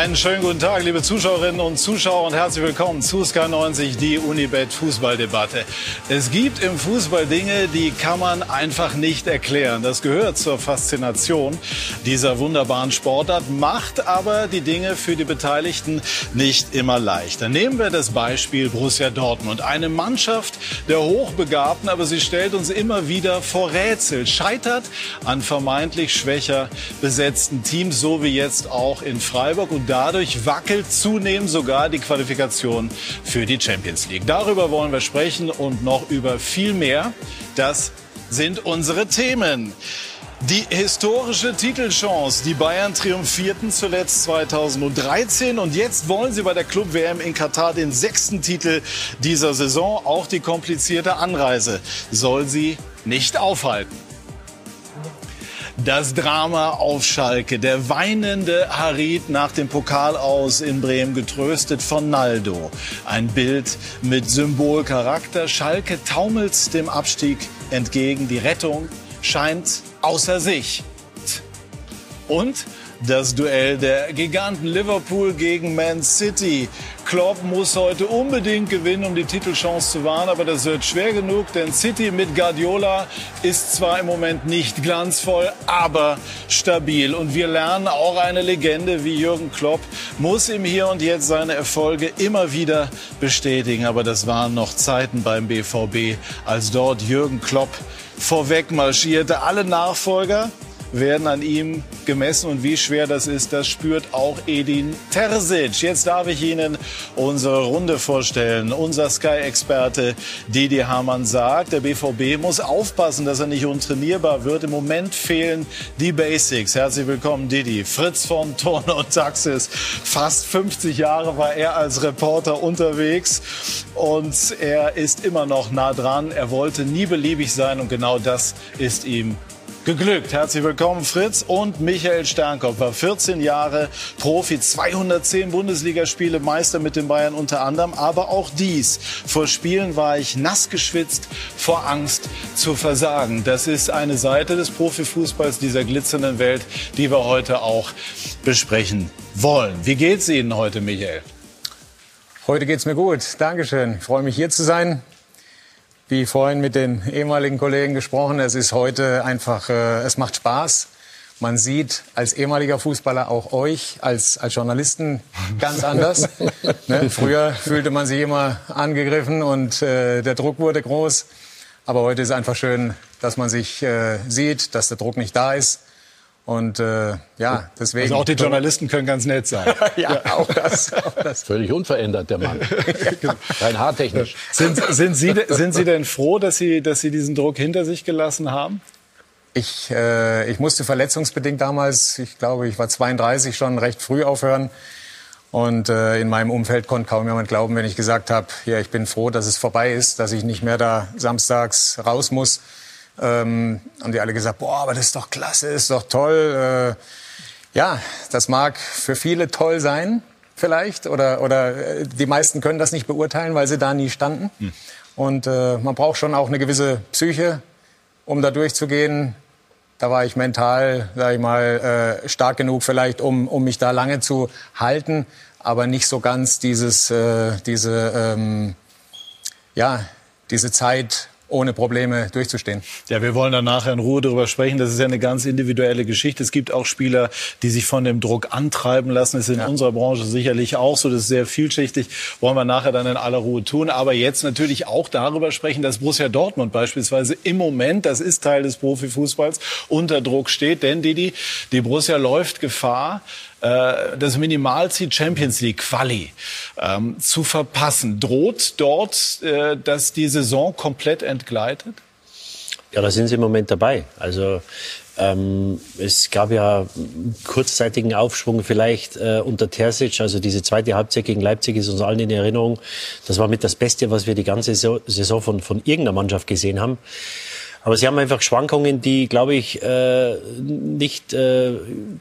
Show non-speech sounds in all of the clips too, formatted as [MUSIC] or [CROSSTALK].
Einen schönen guten Tag, liebe Zuschauerinnen und Zuschauer und herzlich willkommen zu Sky90, die Unibet Fußballdebatte. Es gibt im Fußball Dinge, die kann man einfach nicht erklären. Das gehört zur Faszination dieser wunderbaren Sportart, macht aber die Dinge für die Beteiligten nicht immer leichter. Nehmen wir das Beispiel Borussia Dortmund. Eine Mannschaft der Hochbegabten, aber sie stellt uns immer wieder vor Rätsel, scheitert an vermeintlich schwächer besetzten Teams, so wie jetzt auch in Freiburg und dadurch wackelt zunehmend sogar die Qualifikation für die Champions League. Darüber wollen wir sprechen und noch über viel mehr. Das sind unsere Themen. Die historische Titelchance. Die Bayern triumphierten zuletzt 2013 und jetzt wollen sie bei der Club WM in Katar den sechsten Titel dieser Saison. Auch die komplizierte Anreise soll sie nicht aufhalten. Das Drama auf Schalke. Der weinende Harit nach dem Pokal aus in Bremen getröstet von Naldo. Ein Bild mit Symbolcharakter. Schalke taumelt dem Abstieg entgegen. Die Rettung scheint außer sich. Und das Duell der Giganten Liverpool gegen Man City. Klopp muss heute unbedingt gewinnen, um die Titelchance zu wahren, aber das wird schwer genug, denn City mit Guardiola ist zwar im Moment nicht glanzvoll, aber stabil. Und wir lernen auch eine Legende wie Jürgen Klopp muss im Hier und Jetzt seine Erfolge immer wieder bestätigen. Aber das waren noch Zeiten beim BVB, als dort Jürgen Klopp vorweg marschierte. Alle Nachfolger werden an ihm gemessen. Und wie schwer das ist, das spürt auch Edin Terzic. Jetzt darf ich Ihnen unsere Runde vorstellen. Unser Sky-Experte Didi Hamann sagt, der BVB muss aufpassen, dass er nicht untrainierbar wird. Im Moment fehlen die Basics. Herzlich willkommen, Didi. Fritz von Turner und Taxis. Fast 50 Jahre war er als Reporter unterwegs und er ist immer noch nah dran. Er wollte nie beliebig sein und genau das ist ihm geglückt. Herzlich willkommen Fritz und Michael Sternkopf war 14 Jahre Profi, 210 Bundesligaspiele, Meister mit den Bayern unter anderem, aber auch dies. Vor Spielen war ich nass geschwitzt vor Angst zu versagen. Das ist eine Seite des Profifußballs dieser glitzernden Welt, die wir heute auch besprechen wollen. Wie geht's Ihnen heute, Michael? Heute geht's mir gut. Dankeschön. Ich freue mich hier zu sein wie vorhin mit den ehemaligen Kollegen gesprochen, es ist heute einfach, äh, es macht Spaß. Man sieht als ehemaliger Fußballer auch euch als, als Journalisten ganz anders. [LAUGHS] ne? Früher fühlte man sich immer angegriffen und äh, der Druck wurde groß. Aber heute ist einfach schön, dass man sich äh, sieht, dass der Druck nicht da ist und äh, ja, deswegen. Also auch die Journalisten können ganz nett sein. [LAUGHS] ja, ja, Auch, das, auch das. Völlig unverändert, der Mann. [LAUGHS] Rein haartechnisch. Sind, sind, Sie, sind Sie denn froh, dass Sie, dass Sie diesen Druck hinter sich gelassen haben? Ich, äh, ich musste verletzungsbedingt damals, ich glaube, ich war 32 schon recht früh aufhören. Und äh, in meinem Umfeld konnte kaum jemand glauben, wenn ich gesagt habe, ja, ich bin froh, dass es vorbei ist, dass ich nicht mehr da samstags raus muss ähm, haben die alle gesagt, boah, aber das ist doch klasse, das ist doch toll. Äh, ja, das mag für viele toll sein, vielleicht, oder, oder äh, die meisten können das nicht beurteilen, weil sie da nie standen. Hm. Und äh, man braucht schon auch eine gewisse Psyche, um da durchzugehen. Da war ich mental, sage ich mal, äh, stark genug vielleicht, um, um mich da lange zu halten, aber nicht so ganz dieses, äh, diese, ähm, ja, diese Zeit ohne Probleme durchzustehen. Ja, wir wollen da nachher in Ruhe darüber sprechen. Das ist ja eine ganz individuelle Geschichte. Es gibt auch Spieler, die sich von dem Druck antreiben lassen. Das ist in ja. unserer Branche sicherlich auch so. Das ist sehr vielschichtig. Wollen wir nachher dann in aller Ruhe tun. Aber jetzt natürlich auch darüber sprechen, dass Borussia Dortmund beispielsweise im Moment, das ist Teil des Profifußballs, unter Druck steht. Denn Didi, die Borussia läuft Gefahr, äh, das Minimalziel Champions League Quali ähm, zu verpassen. Droht dort, äh, dass die Saison komplett entgleitet? Ja, da sind sie im Moment dabei. Also ähm, es gab ja kurzzeitigen Aufschwung vielleicht äh, unter Terzic. Also diese zweite Halbzeit gegen Leipzig ist uns allen in Erinnerung. Das war mit das Beste, was wir die ganze Saison von, von irgendeiner Mannschaft gesehen haben. Aber sie haben einfach Schwankungen, die, glaube ich, äh, nicht äh,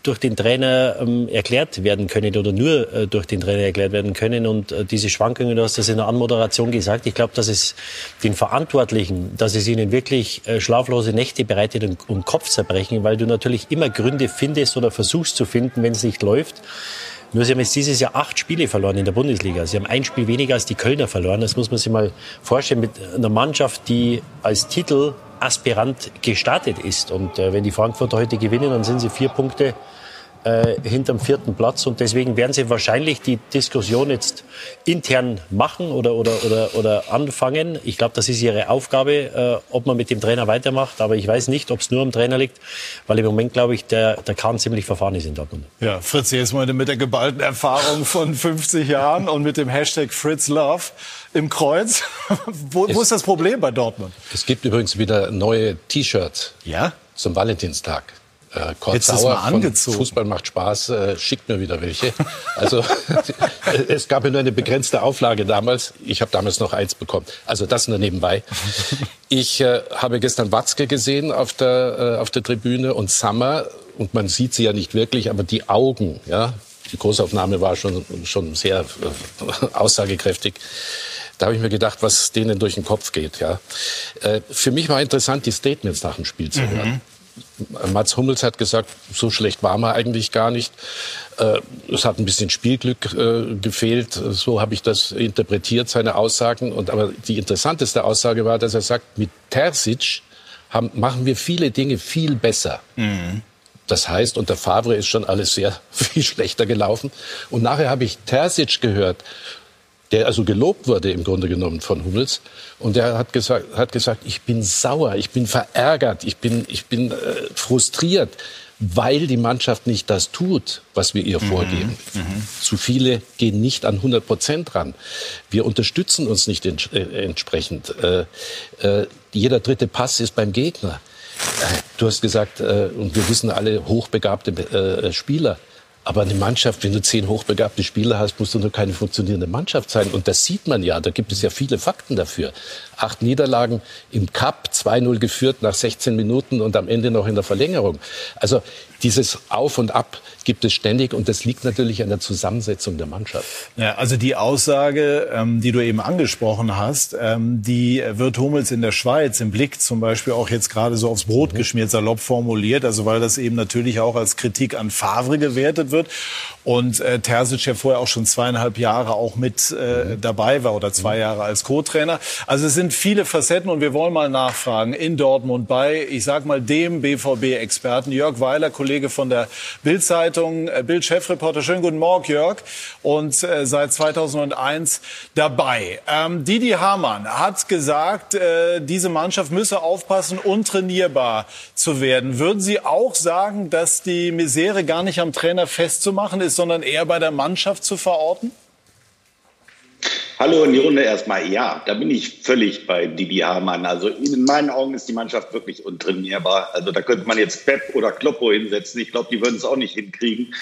durch den Trainer ähm, erklärt werden können oder nur äh, durch den Trainer erklärt werden können. Und diese Schwankungen, du hast das in der Anmoderation gesagt, ich glaube, dass es den Verantwortlichen, dass es ihnen wirklich schlaflose Nächte bereitet und, und Kopfzerbrechen, weil du natürlich immer Gründe findest oder versuchst zu finden, wenn es nicht läuft Nur sie haben jetzt dieses Jahr acht Spiele verloren in der Bundesliga. Sie haben ein Spiel weniger als die Kölner verloren. Das muss man sich mal vorstellen mit einer Mannschaft, die als Titel Aspirant gestartet ist. Und äh, wenn die Frankfurter heute gewinnen, dann sind sie vier Punkte äh, hinterm vierten Platz. Und deswegen werden sie wahrscheinlich die Diskussion jetzt intern machen oder, oder, oder, oder anfangen. Ich glaube, das ist ihre Aufgabe, äh, ob man mit dem Trainer weitermacht. Aber ich weiß nicht, ob es nur am Trainer liegt, weil im Moment, glaube ich, der, der Kahn ziemlich verfahren ist in Dortmund. Ja, Fritz, jetzt mal mit der geballten Erfahrung von 50 Jahren und mit dem Hashtag Fritz Love im Kreuz. [LAUGHS] wo, wo ist das Problem bei Dortmund? Es gibt übrigens wieder neue T-Shirts ja? zum Valentinstag. Äh, Kurt Sauer mal angezogen. Fußball macht Spaß, äh, schickt mir wieder welche. Also [LAUGHS] es gab ja nur eine begrenzte Auflage damals. Ich habe damals noch eins bekommen. Also das nur nebenbei. Ich äh, habe gestern Watzke gesehen auf der, äh, auf der Tribüne und Summer. Und man sieht sie ja nicht wirklich, aber die Augen, ja, die Großaufnahme war schon, schon sehr äh, aussagekräftig. Da habe ich mir gedacht, was denen durch den Kopf geht. Ja. Äh, für mich war interessant, die Statements nach dem Spiel zu hören. Mhm. Mats Hummels hat gesagt, so schlecht war man eigentlich gar nicht. Äh, es hat ein bisschen Spielglück äh, gefehlt. So habe ich das interpretiert, seine Aussagen. Und aber die interessanteste Aussage war, dass er sagt, mit Terzic haben, machen wir viele Dinge viel besser. Mhm. Das heißt, unter Favre ist schon alles sehr [LAUGHS] viel schlechter gelaufen. Und nachher habe ich Terzic gehört der also gelobt wurde im Grunde genommen von Hummels. Und der hat gesagt, hat gesagt ich bin sauer, ich bin verärgert, ich bin, ich bin äh, frustriert, weil die Mannschaft nicht das tut, was wir ihr mhm. vorgeben. Mhm. Zu viele gehen nicht an 100 Prozent ran. Wir unterstützen uns nicht ents äh, entsprechend. Äh, äh, jeder dritte Pass ist beim Gegner. Äh, du hast gesagt, äh, und wir wissen alle, hochbegabte Spieler. Aber eine Mannschaft, wenn du zehn hochbegabte Spieler hast, musst du nur keine funktionierende Mannschaft sein. Und das sieht man ja. Da gibt es ja viele Fakten dafür. Acht Niederlagen im Cup, 2-0 geführt nach 16 Minuten und am Ende noch in der Verlängerung. Also dieses Auf und Ab gibt es ständig und das liegt natürlich an der Zusammensetzung der Mannschaft. Ja, also die Aussage, ähm, die du eben angesprochen hast, ähm, die wird Hummels in der Schweiz im Blick zum Beispiel auch jetzt gerade so aufs Brot mhm. geschmiert, salopp formuliert, also weil das eben natürlich auch als Kritik an Favre gewertet wird und äh, Terzic ja vorher auch schon zweieinhalb Jahre auch mit äh, mhm. dabei war oder zwei mhm. Jahre als Co-Trainer. Also es sind viele Facetten und wir wollen mal nachfragen in Dortmund bei, ich sag mal, dem BVB-Experten Jörg Weiler, Kollege von der Bild-Zeitung, äh, Bild-Chefreporter. Schönen guten Morgen, Jörg. Und äh, seit 2001 dabei. Ähm, Didi Hamann hat gesagt, äh, diese Mannschaft müsse aufpassen, untrainierbar zu werden. Würden Sie auch sagen, dass die Misere gar nicht am Trainer festzumachen ist, sondern eher bei der Mannschaft zu verorten? Hallo in die Runde erstmal. Ja, da bin ich völlig bei Didi Hamann. Also in meinen Augen ist die Mannschaft wirklich untrainierbar. Also da könnte man jetzt Pep oder Kloppo hinsetzen. Ich glaube, die würden es auch nicht hinkriegen.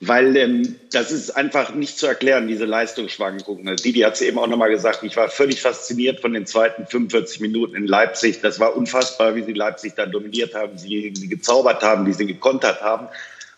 Weil ähm, das ist einfach nicht zu erklären, diese Leistungsschwankungen. Didi hat es eben auch nochmal gesagt, ich war völlig fasziniert von den zweiten 45 Minuten in Leipzig. Das war unfassbar, wie sie Leipzig da dominiert haben, wie sie gezaubert haben, wie sie gekontert haben.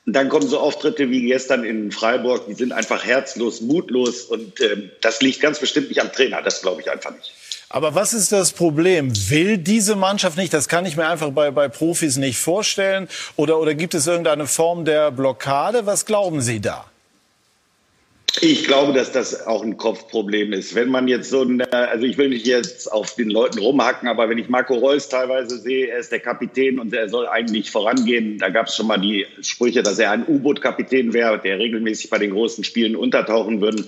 Und dann kommen so Auftritte wie gestern in Freiburg, die sind einfach herzlos, mutlos und ähm, das liegt ganz bestimmt nicht am Trainer, das glaube ich einfach nicht. Aber was ist das Problem? Will diese Mannschaft nicht? Das kann ich mir einfach bei, bei Profis nicht vorstellen. Oder, oder gibt es irgendeine Form der Blockade? Was glauben Sie da? Ich glaube, dass das auch ein Kopfproblem ist. Wenn man jetzt so ein, also ich will nicht jetzt auf den Leuten rumhacken, aber wenn ich Marco Reus teilweise sehe, er ist der Kapitän und er soll eigentlich vorangehen. Da gab es schon mal die Sprüche, dass er ein U-Boot-Kapitän wäre, der regelmäßig bei den großen Spielen untertauchen würde.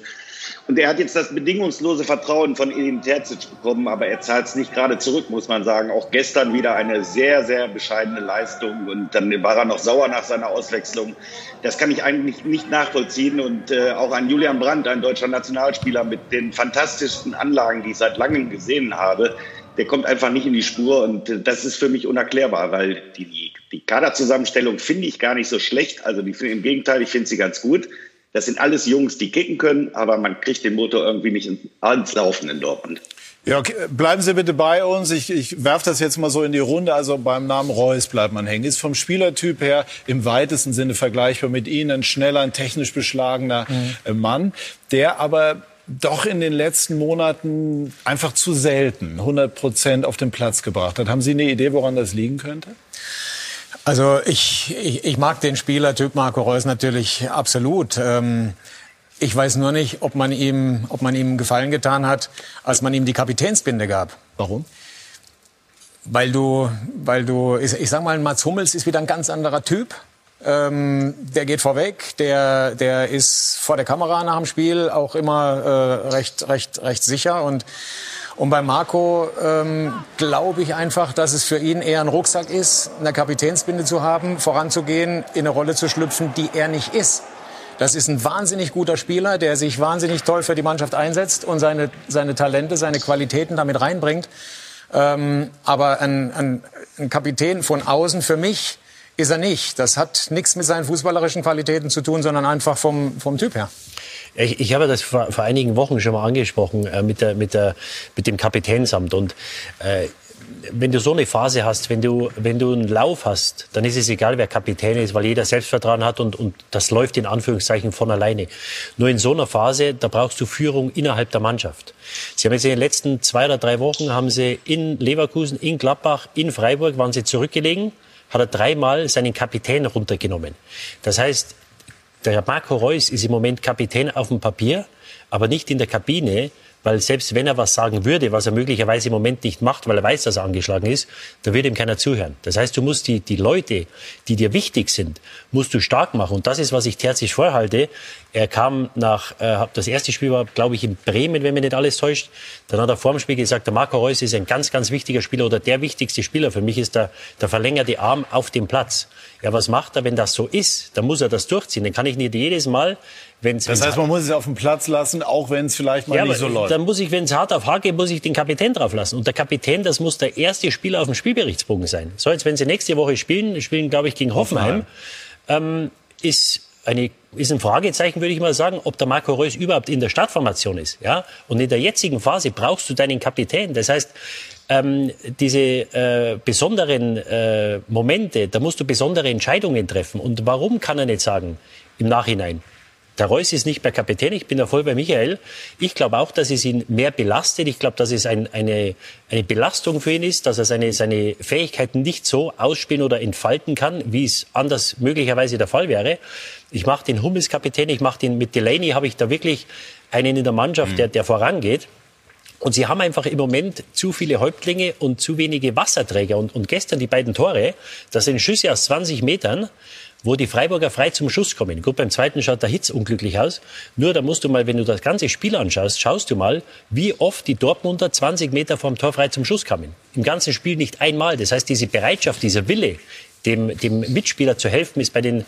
Und er hat jetzt das bedingungslose Vertrauen von Edin Terzic bekommen, aber er zahlt es nicht gerade zurück, muss man sagen. Auch gestern wieder eine sehr, sehr bescheidene Leistung und dann war er noch sauer nach seiner Auswechslung. Das kann ich eigentlich nicht nachvollziehen und äh, auch ein Julian Brandt, ein deutscher Nationalspieler mit den fantastischsten Anlagen, die ich seit langem gesehen habe, der kommt einfach nicht in die Spur und äh, das ist für mich unerklärbar, weil die, die Kaderzusammenstellung finde ich gar nicht so schlecht. Also die, im Gegenteil, ich finde sie ganz gut. Das sind alles Jungs, die kicken können, aber man kriegt den Motor irgendwie nicht ins Laufen in Dortmund. Ja, okay. bleiben Sie bitte bei uns. Ich, ich werfe das jetzt mal so in die Runde. Also beim Namen Reus bleibt man hängen. Ist vom Spielertyp her im weitesten Sinne vergleichbar mit Ihnen. Ein schneller, ein technisch beschlagener mhm. Mann, der aber doch in den letzten Monaten einfach zu selten 100 Prozent auf den Platz gebracht hat. Haben Sie eine Idee, woran das liegen könnte? Also ich, ich, ich mag den Spielertyp Marco Reus natürlich absolut. Ähm, ich weiß nur nicht, ob man ihm, ob man ihm Gefallen getan hat, als man ihm die Kapitänsbinde gab. Warum? Weil du, weil du, ich, ich sag mal, Mats Hummels ist wieder ein ganz anderer Typ. Ähm, der geht vorweg, der, der ist vor der Kamera nach dem Spiel auch immer äh, recht, recht, recht sicher und und bei Marco ähm, glaube ich einfach, dass es für ihn eher ein Rucksack ist, eine Kapitänsbinde zu haben, voranzugehen, in eine Rolle zu schlüpfen, die er nicht ist. Das ist ein wahnsinnig guter Spieler, der sich wahnsinnig toll für die Mannschaft einsetzt und seine, seine Talente, seine Qualitäten damit reinbringt. Ähm, aber ein, ein, ein Kapitän von außen für mich ist er nicht. Das hat nichts mit seinen fußballerischen Qualitäten zu tun, sondern einfach vom, vom Typ her. Ich, ich habe das vor, vor einigen Wochen schon mal angesprochen äh, mit, der, mit, der, mit dem Kapitänsamt. Und äh, wenn du so eine Phase hast, wenn du, wenn du einen Lauf hast, dann ist es egal, wer Kapitän ist, weil jeder Selbstvertrauen hat und, und das läuft in Anführungszeichen von alleine. Nur in so einer Phase, da brauchst du Führung innerhalb der Mannschaft. Sie haben jetzt in den letzten zwei oder drei Wochen, haben sie in Leverkusen, in Gladbach, in Freiburg, waren sie zurückgelegen, hat er dreimal seinen Kapitän runtergenommen. Das heißt, der Marco Reus ist im Moment Kapitän auf dem Papier, aber nicht in der Kabine, weil selbst wenn er was sagen würde, was er möglicherweise im Moment nicht macht, weil er weiß, dass er angeschlagen ist, da würde ihm keiner zuhören. Das heißt, du musst die, die Leute, die dir wichtig sind, musst du stark machen. Und das ist, was ich Terzic vorhalte. Er kam nach, äh, das erste Spiel war, glaube ich, in Bremen, wenn mir nicht alles täuscht. Dann hat er vor dem Spiel gesagt, der Marco Reus ist ein ganz, ganz wichtiger Spieler oder der wichtigste Spieler. Für mich ist der, der verlängerte Arm auf dem Platz. Ja, was macht er, wenn das so ist? Dann muss er das durchziehen. Dann kann ich nicht jedes Mal Wenn's, das heißt, man muss es auf den Platz lassen, auch wenn es vielleicht mal ja, nicht so läuft. Dann muss ich, wenn es hart auf hart geht, muss ich den Kapitän drauf lassen. Und der Kapitän, das muss der erste Spieler auf dem Spielberichtsbogen sein. So, jetzt wenn sie nächste Woche spielen, spielen, glaube ich, gegen Hoffenheim, Hoffenheim. Ähm, ist eine ist ein Fragezeichen, würde ich mal sagen, ob der Marco Reus überhaupt in der Startformation ist. Ja? Und in der jetzigen Phase brauchst du deinen Kapitän. Das heißt, ähm, diese äh, besonderen äh, Momente, da musst du besondere Entscheidungen treffen. Und warum kann er nicht sagen im Nachhinein? Der Reus ist nicht mehr Kapitän, ich bin da voll bei Michael. Ich glaube auch, dass es ihn mehr belastet. Ich glaube, dass es ein, eine, eine Belastung für ihn ist, dass er seine, seine Fähigkeiten nicht so ausspielen oder entfalten kann, wie es anders möglicherweise der Fall wäre. Ich mache den Hummels Kapitän, ich mache den mit Delaney, habe ich da wirklich einen in der Mannschaft, der, der vorangeht. Und sie haben einfach im Moment zu viele Häuptlinge und zu wenige Wasserträger. Und, und gestern die beiden Tore, das sind Schüsse aus 20 Metern wo die Freiburger frei zum Schuss kommen. Gut, beim zweiten schaut der Hitz unglücklich aus. Nur da musst du mal, wenn du das ganze Spiel anschaust, schaust du mal, wie oft die Dortmunder 20 Meter vom Tor frei zum Schuss kamen. Im ganzen Spiel nicht einmal. Das heißt, diese Bereitschaft, dieser Wille, dem, dem Mitspieler zu helfen, ist bei den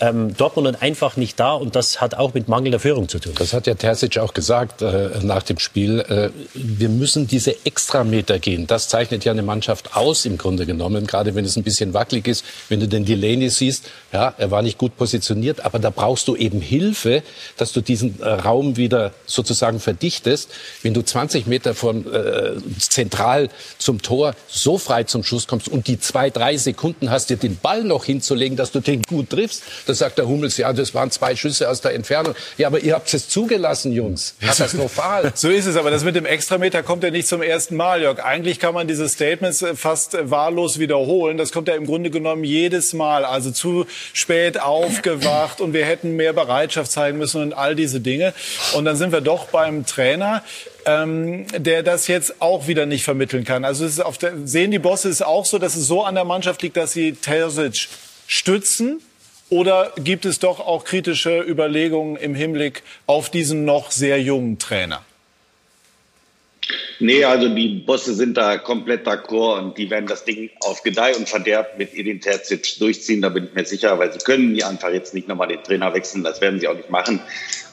ähm, Dortmundern einfach nicht da und das hat auch mit mangelnder Führung zu tun. Das hat ja Terzic auch gesagt äh, nach dem Spiel. Äh, wir müssen diese Extrameter gehen. Das zeichnet ja eine Mannschaft aus im Grunde genommen, gerade wenn es ein bisschen wackelig ist. Wenn du den Delaney siehst, ja, er war nicht gut positioniert, aber da brauchst du eben Hilfe, dass du diesen äh, Raum wieder sozusagen verdichtest. Wenn du 20 Meter von äh, zentral zum Tor so frei zum Schuss kommst und die zwei, drei Sekunden hast, dir den Ball noch hinzulegen, dass du den gut triffst, da sagt der Hummels, ja, das waren zwei Schüsse aus der Entfernung. Ja, aber ihr habt es zugelassen, Jungs. Katastrophal. [LAUGHS] so ist es, aber das mit dem Extrameter kommt ja nicht zum ersten Mal, Jörg. Eigentlich kann man diese Statements äh, fast äh, wahllos wiederholen. Das kommt ja im Grunde genommen jedes Mal. Also zu spät aufgewacht und wir hätten mehr Bereitschaft zeigen müssen und all diese Dinge. Und dann sind wir doch beim Trainer. Ähm, der das jetzt auch wieder nicht vermitteln kann. Also es ist auf der, sehen die Bosse es auch so, dass es so an der Mannschaft liegt, dass sie Terzic stützen, oder gibt es doch auch kritische Überlegungen im Hinblick auf diesen noch sehr jungen Trainer? Nee, also die Bosse sind da komplett d'accord und die werden das Ding auf Gedeih und Verderb mit Edin Terzic durchziehen, da bin ich mir sicher, weil sie können ja einfach jetzt nicht nochmal den Trainer wechseln, das werden sie auch nicht machen.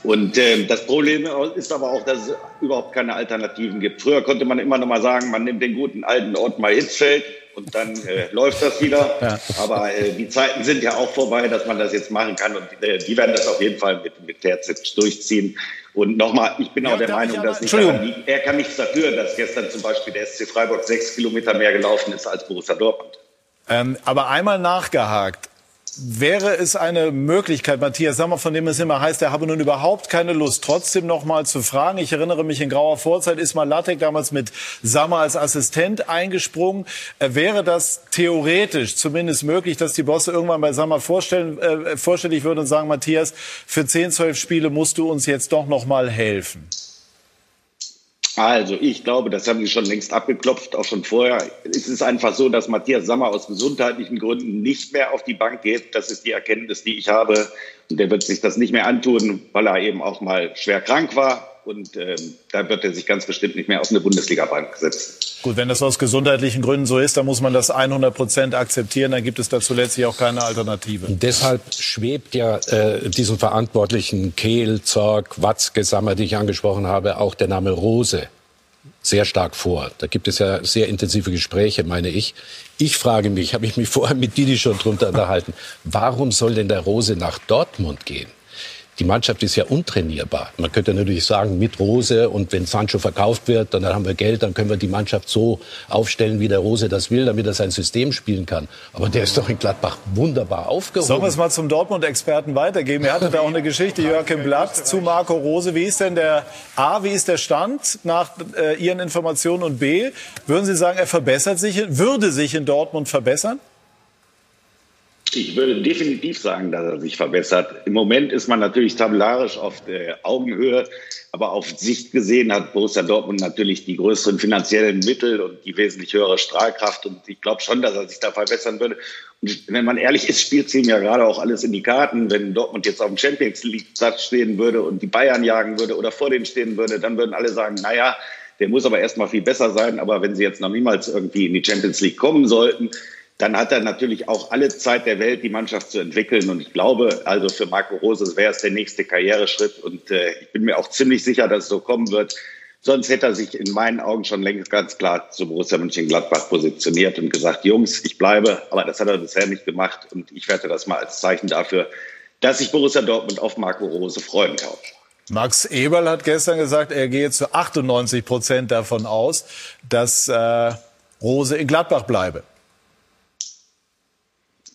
Und äh, das Problem ist aber auch, dass es überhaupt keine Alternativen gibt. Früher konnte man immer noch mal sagen, man nimmt den guten alten Ottmar Hitzfeld und dann äh, läuft das wieder. Ja. Aber äh, die Zeiten sind ja auch vorbei, dass man das jetzt machen kann und äh, die werden das auf jeden Fall mit, mit Terzic durchziehen. Und nochmal, ich bin ja, auch der Meinung, dass nicht liegt. er kann nichts dafür, dass gestern zum Beispiel der SC Freiburg sechs Kilometer mehr gelaufen ist als Borussia Dortmund. Ähm, aber einmal nachgehakt. Wäre es eine Möglichkeit, Matthias Sammer, von dem es immer heißt, er habe nun überhaupt keine Lust, trotzdem noch mal zu fragen? Ich erinnere mich, in grauer Vorzeit ist mal Lattek damals mit Sammer als Assistent eingesprungen. Äh, wäre das theoretisch zumindest möglich, dass die Bosse irgendwann bei Sammer vorstellen, äh, vorstellig würden und sagen, Matthias, für 10, 12 Spiele musst du uns jetzt doch noch mal helfen? Also, ich glaube, das haben Sie schon längst abgeklopft, auch schon vorher. Es ist einfach so, dass Matthias Sammer aus gesundheitlichen Gründen nicht mehr auf die Bank geht. Das ist die Erkenntnis, die ich habe. Und der wird sich das nicht mehr antun, weil er eben auch mal schwer krank war. Und ähm, da wird er sich ganz bestimmt nicht mehr auf eine Bundesliga-Bank setzen. Gut, wenn das aus gesundheitlichen Gründen so ist, dann muss man das 100 Prozent akzeptieren. Dann gibt es dazu letztlich auch keine Alternative. Und deshalb schwebt ja äh, diesen Verantwortlichen Kehl, Zorg, Watzke, Sammer, die ich angesprochen habe, auch der Name Rose sehr stark vor. Da gibt es ja sehr intensive Gespräche, meine ich. Ich frage mich, habe ich mich vorher mit Didi schon drunter unterhalten, warum soll denn der Rose nach Dortmund gehen? Die Mannschaft ist ja untrainierbar. Man könnte natürlich sagen, mit Rose und wenn Sancho verkauft wird, dann haben wir Geld, dann können wir die Mannschaft so aufstellen, wie der Rose das will, damit er sein System spielen kann. Aber der ist doch in Gladbach wunderbar aufgehoben. Sollen wir es mal zum Dortmund-Experten weitergeben? Er hatte da auch eine Geschichte, Joachim Blatt, zu Marco Rose. Wie ist denn der A, wie ist der Stand nach äh, Ihren Informationen und B, würden Sie sagen, er verbessert sich, würde sich in Dortmund verbessern? Ich würde definitiv sagen, dass er sich verbessert. Im Moment ist man natürlich tabellarisch auf der Augenhöhe, aber auf Sicht gesehen hat Borussia Dortmund natürlich die größeren finanziellen Mittel und die wesentlich höhere Strahlkraft. Und ich glaube schon, dass er sich da verbessern würde. Und wenn man ehrlich ist, spielt es ihm ja gerade auch alles in die Karten. Wenn Dortmund jetzt auf dem Champions League Platz stehen würde und die Bayern jagen würde oder vor denen stehen würde, dann würden alle sagen, naja, der muss aber erstmal viel besser sein. Aber wenn sie jetzt noch niemals irgendwie in die Champions League kommen sollten, dann hat er natürlich auch alle Zeit der Welt, die Mannschaft zu entwickeln. Und ich glaube, also für Marco Rose wäre es der nächste Karriereschritt. Und äh, ich bin mir auch ziemlich sicher, dass es so kommen wird. Sonst hätte er sich in meinen Augen schon längst ganz klar zu Borussia Mönchengladbach positioniert und gesagt, Jungs, ich bleibe. Aber das hat er bisher nicht gemacht. Und ich werte das mal als Zeichen dafür, dass sich Borussia Dortmund auf Marco Rose freuen kann. Max Eberl hat gestern gesagt, er gehe zu 98 Prozent davon aus, dass äh, Rose in Gladbach bleibe.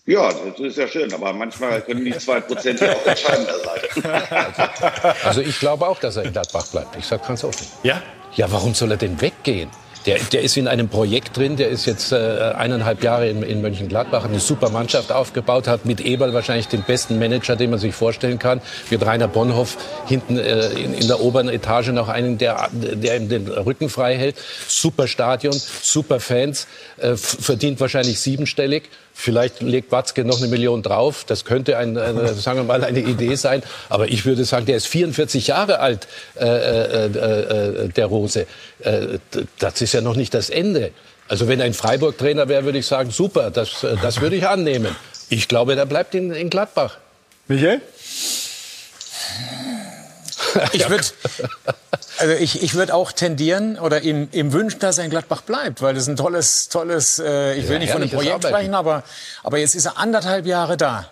Ja, das ist ja schön, aber manchmal können die zwei Prozent ja auch entscheidender sein. [LAUGHS] Also ich glaube auch, dass er in Gladbach bleibt. Ich sage ganz offen. Ja? Ja, warum soll er denn weggehen? Der, der ist in einem Projekt drin, der ist jetzt äh, eineinhalb Jahre in, in Mönchengladbach, hat eine super Mannschaft aufgebaut, hat mit Eberl wahrscheinlich den besten Manager, den man sich vorstellen kann. Mit Rainer Bonhoff hinten äh, in, in der oberen Etage noch einen, der, der ihm den Rücken frei hält. Super Stadion, super Fans, äh, verdient wahrscheinlich siebenstellig. Vielleicht legt Watzke noch eine Million drauf. Das könnte ein, eine, sagen wir mal, eine Idee sein. Aber ich würde sagen, der ist 44 Jahre alt, äh, äh, äh, der Rose. Äh, das ist ja noch nicht das Ende. Also wenn ein Freiburg-Trainer wäre, würde ich sagen, super, das, äh, das würde ich annehmen. Ich glaube, der bleibt in, in Gladbach. Michael? Ich würde also ich, ich würd auch tendieren oder ihm, ihm wünschen, dass er in Gladbach bleibt, weil das ist ein tolles, tolles, äh, ich will ja, nicht von einem Projekt sprechen, aber, aber jetzt ist er anderthalb Jahre da.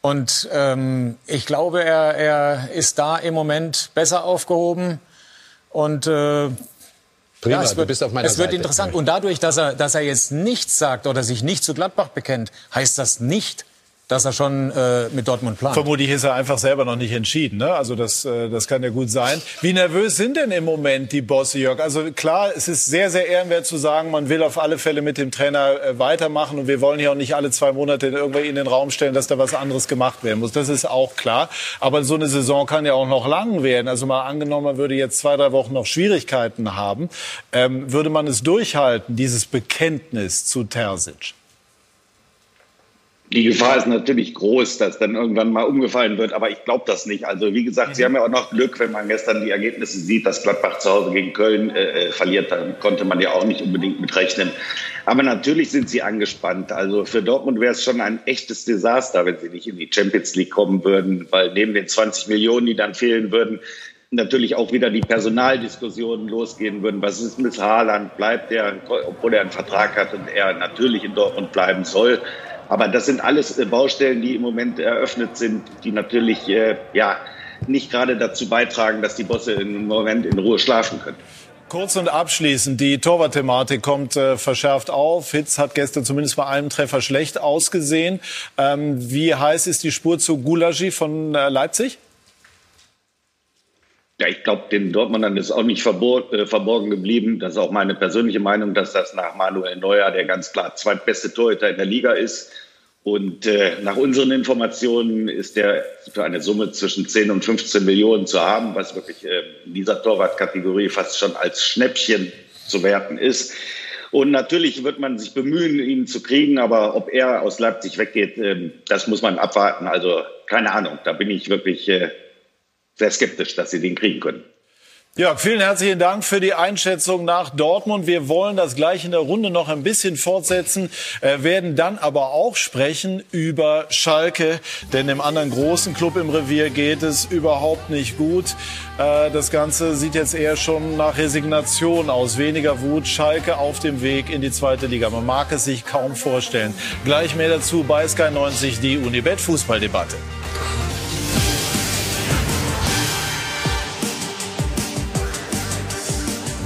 Und ähm, ich glaube, er, er ist da im Moment besser aufgehoben. Und äh, Prima, ja, es wird, es wird interessant. Und dadurch, dass er, dass er jetzt nichts sagt oder sich nicht zu Gladbach bekennt, heißt das nicht, dass er schon äh, mit Dortmund plant. Vermutlich ist er einfach selber noch nicht entschieden. Ne? Also das, äh, das kann ja gut sein. Wie nervös sind denn im Moment die Bosse, Jörg? Also klar, es ist sehr, sehr ehrenwert zu sagen, man will auf alle Fälle mit dem Trainer äh, weitermachen und wir wollen hier auch nicht alle zwei Monate irgendwie in den Raum stellen, dass da was anderes gemacht werden muss. Das ist auch klar. Aber so eine Saison kann ja auch noch lang werden. Also mal angenommen, man würde jetzt zwei, drei Wochen noch Schwierigkeiten haben, ähm, würde man es durchhalten, dieses Bekenntnis zu Terzic? Die Gefahr ist natürlich groß, dass dann irgendwann mal umgefallen wird, aber ich glaube das nicht. Also wie gesagt, Sie haben ja auch noch Glück, wenn man gestern die Ergebnisse sieht, dass Gladbach zu Hause gegen Köln äh, äh verliert, dann konnte man ja auch nicht unbedingt mit rechnen. Aber natürlich sind sie angespannt. Also für Dortmund wäre es schon ein echtes Desaster, wenn sie nicht in die Champions League kommen würden, weil neben den 20 Millionen, die dann fehlen würden, natürlich auch wieder die Personaldiskussionen losgehen würden. Was ist mit Haaland? Bleibt er, obwohl er einen Vertrag hat und er natürlich in Dortmund bleiben soll? Aber das sind alles äh, Baustellen, die im Moment eröffnet sind, die natürlich äh, ja, nicht gerade dazu beitragen, dass die Bosse im Moment in Ruhe schlafen können. Kurz und abschließend, die Torwartthematik kommt äh, verschärft auf. Hitz hat gestern zumindest bei einem Treffer schlecht ausgesehen. Ähm, wie heiß ist die Spur zu Gulagi von äh, Leipzig? Ja, ich glaube, den Dortmundern ist auch nicht verbor äh, verborgen geblieben. Das ist auch meine persönliche Meinung, dass das nach Manuel Neuer der ganz klar zweitbeste Torhüter in der Liga ist. Und äh, nach unseren Informationen ist der für eine Summe zwischen 10 und 15 Millionen zu haben, was wirklich äh, in dieser Torwartkategorie fast schon als Schnäppchen zu werten ist. Und natürlich wird man sich bemühen, ihn zu kriegen, aber ob er aus Leipzig weggeht, äh, das muss man abwarten. Also keine Ahnung, da bin ich wirklich äh, sehr skeptisch, dass sie den kriegen können. Ja, vielen herzlichen Dank für die Einschätzung nach Dortmund. Wir wollen das gleich in der Runde noch ein bisschen fortsetzen, äh, werden dann aber auch sprechen über Schalke, denn im anderen großen Club im Revier geht es überhaupt nicht gut. Äh, das Ganze sieht jetzt eher schon nach Resignation aus, weniger Wut. Schalke auf dem Weg in die zweite Liga. Man mag es sich kaum vorstellen. Gleich mehr dazu bei Sky 90 die Unibet Fußballdebatte.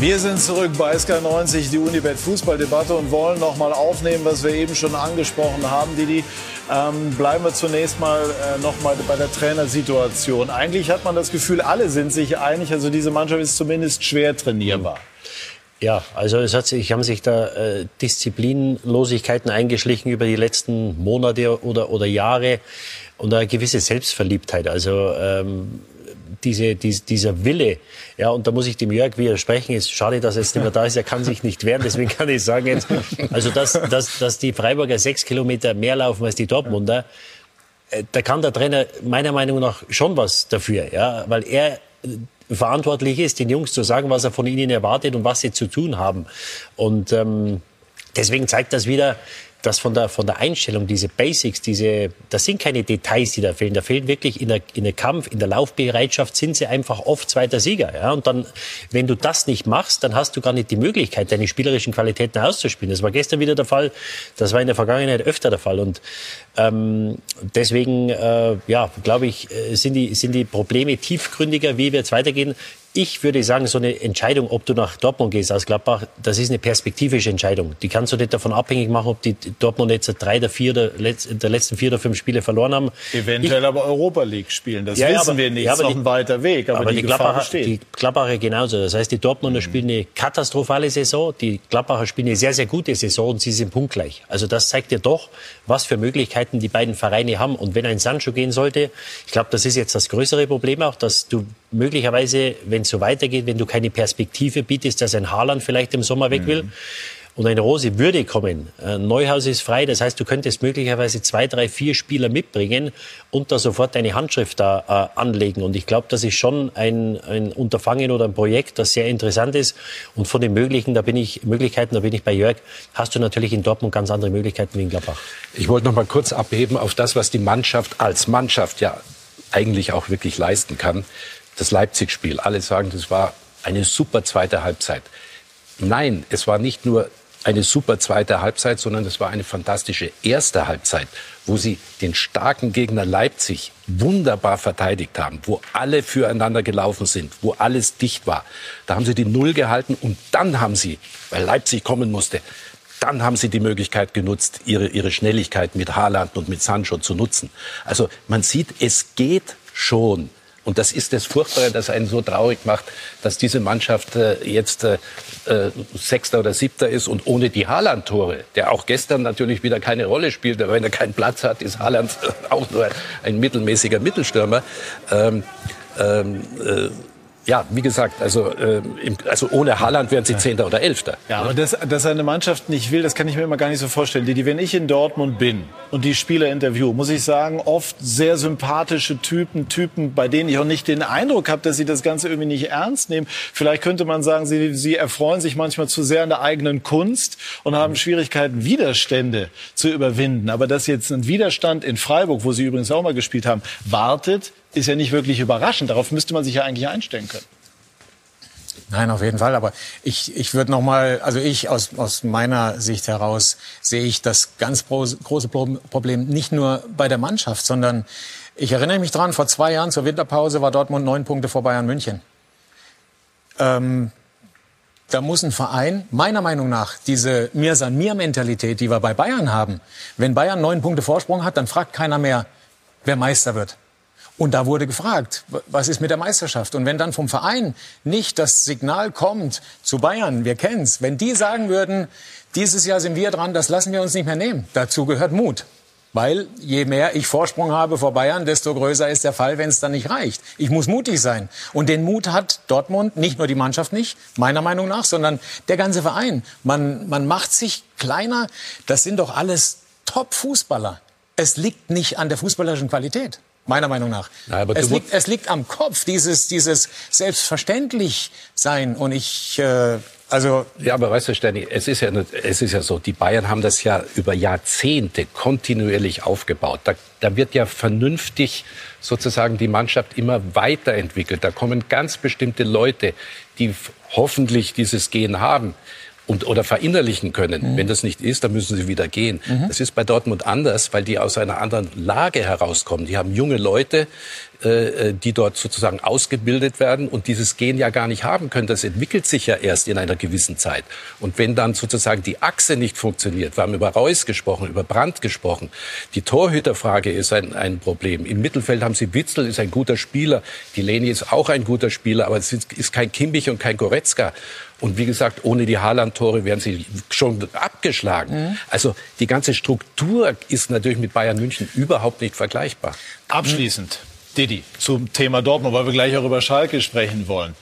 Wir sind zurück bei SK90, die Unibet Fußballdebatte und wollen noch mal aufnehmen, was wir eben schon angesprochen haben. Didi, ähm, bleiben wir zunächst mal äh, noch mal bei der Trainersituation. Eigentlich hat man das Gefühl, alle sind sich einig. Also diese Mannschaft ist zumindest schwer trainierbar. Ja, also es hat sich, haben sich da äh, Disziplinlosigkeiten eingeschlichen über die letzten Monate oder, oder Jahre und eine gewisse Selbstverliebtheit. Also ähm, diese, diese, dieser Wille, ja, und da muss ich dem Jörg widersprechen. Ist schade, dass er jetzt nicht mehr da ist. Er kann sich nicht wehren. Deswegen kann ich sagen jetzt, also dass, dass, dass die Freiburger sechs Kilometer mehr laufen als die Dortmunder, äh, da kann der Trainer meiner Meinung nach schon was dafür, ja, weil er verantwortlich ist, den Jungs zu sagen, was er von ihnen erwartet und was sie zu tun haben. Und ähm, deswegen zeigt das wieder, dass von der, von der Einstellung, diese Basics, diese, das sind keine Details, die da fehlen. Da fehlen wirklich in der, in der Kampf, in der Laufbereitschaft sind sie einfach oft zweiter Sieger. Ja? Und dann, wenn du das nicht machst, dann hast du gar nicht die Möglichkeit, deine spielerischen Qualitäten auszuspielen. Das war gestern wieder der Fall. Das war in der Vergangenheit öfter der Fall. Und ähm, deswegen, äh, ja, glaube ich, äh, sind die, sind die Probleme tiefgründiger, wie wir jetzt weitergehen. Ich würde sagen, so eine Entscheidung, ob du nach Dortmund gehst aus Gladbach, das ist eine perspektivische Entscheidung. Die kannst du nicht davon abhängig machen, ob die Dortmund jetzt drei der vier der, der letzten vier oder fünf Spiele verloren haben. Eventuell ich, aber Europa League spielen, das ja, wissen aber, wir nicht. Ja, aber ist noch ein weiter Weg, aber, aber die, die, Gladbacher, besteht. die Gladbacher genauso. Das heißt, die Dortmunder mhm. spielen eine katastrophale Saison, die Gladbacher spielen eine sehr, sehr gute Saison und sie sind punktgleich. Also das zeigt dir doch, was für Möglichkeiten die beiden Vereine haben. Und wenn ein Sancho gehen sollte, ich glaube, das ist jetzt das größere Problem auch, dass du möglicherweise, wenn es so weitergeht, wenn du keine Perspektive bietest, dass ein Haaland vielleicht im Sommer weg will. Mhm. Und eine Rose würde kommen. Neuhaus ist frei, das heißt, du könntest möglicherweise zwei, drei, vier Spieler mitbringen und da sofort deine Handschrift da äh, anlegen. Und ich glaube, das ist schon ein, ein Unterfangen oder ein Projekt, das sehr interessant ist. Und von den möglichen, da bin ich, Möglichkeiten, da bin ich bei Jörg, hast du natürlich in Dortmund ganz andere Möglichkeiten wie in Gladbach. Ich wollte noch mal kurz abheben auf das, was die Mannschaft als Mannschaft ja eigentlich auch wirklich leisten kann das Leipzig-Spiel. Alle sagen, das war eine super zweite Halbzeit. Nein, es war nicht nur eine super zweite Halbzeit, sondern es war eine fantastische erste Halbzeit, wo sie den starken Gegner Leipzig wunderbar verteidigt haben, wo alle füreinander gelaufen sind, wo alles dicht war. Da haben sie die Null gehalten und dann haben sie, weil Leipzig kommen musste, dann haben sie die Möglichkeit genutzt, ihre, ihre Schnelligkeit mit Haaland und mit Sancho zu nutzen. Also man sieht, es geht schon. Und das ist das Furchtbare, das einen so traurig macht, dass diese Mannschaft äh, jetzt äh, äh, Sechster oder Siebter ist und ohne die Haaland-Tore, der auch gestern natürlich wieder keine Rolle spielt, aber wenn er keinen Platz hat, ist Haaland [LAUGHS] auch nur ein mittelmäßiger Mittelstürmer. Ähm, ähm, äh, ja, wie gesagt, also, äh, im, also ohne Haaland wären sie Zehnter oder Elfter. Ja, aber dass, dass eine Mannschaft nicht will, das kann ich mir immer gar nicht so vorstellen. Die, die, wenn ich in Dortmund bin und die Spieler interview, muss ich sagen, oft sehr sympathische Typen, Typen, bei denen ich auch nicht den Eindruck habe, dass sie das Ganze irgendwie nicht ernst nehmen. Vielleicht könnte man sagen, sie, sie erfreuen sich manchmal zu sehr an der eigenen Kunst und haben Schwierigkeiten, Widerstände zu überwinden. Aber dass jetzt ein Widerstand in Freiburg, wo sie übrigens auch mal gespielt haben, wartet, ist ja nicht wirklich überraschend. Darauf müsste man sich ja eigentlich einstellen können. Nein, auf jeden Fall. Aber ich, ich würde noch mal, also ich aus, aus meiner Sicht heraus sehe ich das ganz große Problem nicht nur bei der Mannschaft, sondern ich erinnere mich dran, vor zwei Jahren zur Winterpause war Dortmund neun Punkte vor Bayern München. Ähm, da muss ein Verein, meiner Meinung nach, diese Mir san mir Mentalität, die wir bei Bayern haben, wenn Bayern neun Punkte Vorsprung hat, dann fragt keiner mehr, wer Meister wird. Und da wurde gefragt, was ist mit der Meisterschaft? Und wenn dann vom Verein nicht das Signal kommt zu Bayern, wir kennen's, wenn die sagen würden, dieses Jahr sind wir dran, das lassen wir uns nicht mehr nehmen. Dazu gehört Mut. Weil je mehr ich Vorsprung habe vor Bayern, desto größer ist der Fall, wenn es dann nicht reicht. Ich muss mutig sein. Und den Mut hat Dortmund, nicht nur die Mannschaft nicht, meiner Meinung nach, sondern der ganze Verein. Man, man macht sich kleiner. Das sind doch alles Top-Fußballer. Es liegt nicht an der fußballerischen Qualität meiner Meinung nach. Na, es, liegt, es liegt am Kopf, dieses, dieses selbstverständlich sein. Und ich, äh, also ja, aber weißt du, Sterni, es ist ja es ist ja so, die Bayern haben das ja über Jahrzehnte kontinuierlich aufgebaut. Da, da wird ja vernünftig sozusagen die Mannschaft immer weiterentwickelt. Da kommen ganz bestimmte Leute, die hoffentlich dieses Gen haben und, oder verinnerlichen können. Mhm. Wenn das nicht ist, dann müssen sie wieder gehen. Mhm. Das ist bei Dortmund anders, weil die aus einer anderen Lage herauskommen. Die haben junge Leute, die dort sozusagen ausgebildet werden und dieses Gen ja gar nicht haben können. Das entwickelt sich ja erst in einer gewissen Zeit. Und wenn dann sozusagen die Achse nicht funktioniert, wir haben über Reus gesprochen, über Brandt gesprochen, die Torhüterfrage ist ein, ein Problem. Im Mittelfeld haben sie Witzel, ist ein guter Spieler, die Leni ist auch ein guter Spieler, aber es ist kein Kimmich und kein Goretzka. Und wie gesagt, ohne die Haaland-Tore wären sie schon abgeschlagen. Mhm. Also die ganze Struktur ist natürlich mit Bayern München überhaupt nicht vergleichbar. Abschließend, Didi, zum Thema Dortmund, weil wir gleich auch über Schalke sprechen wollen.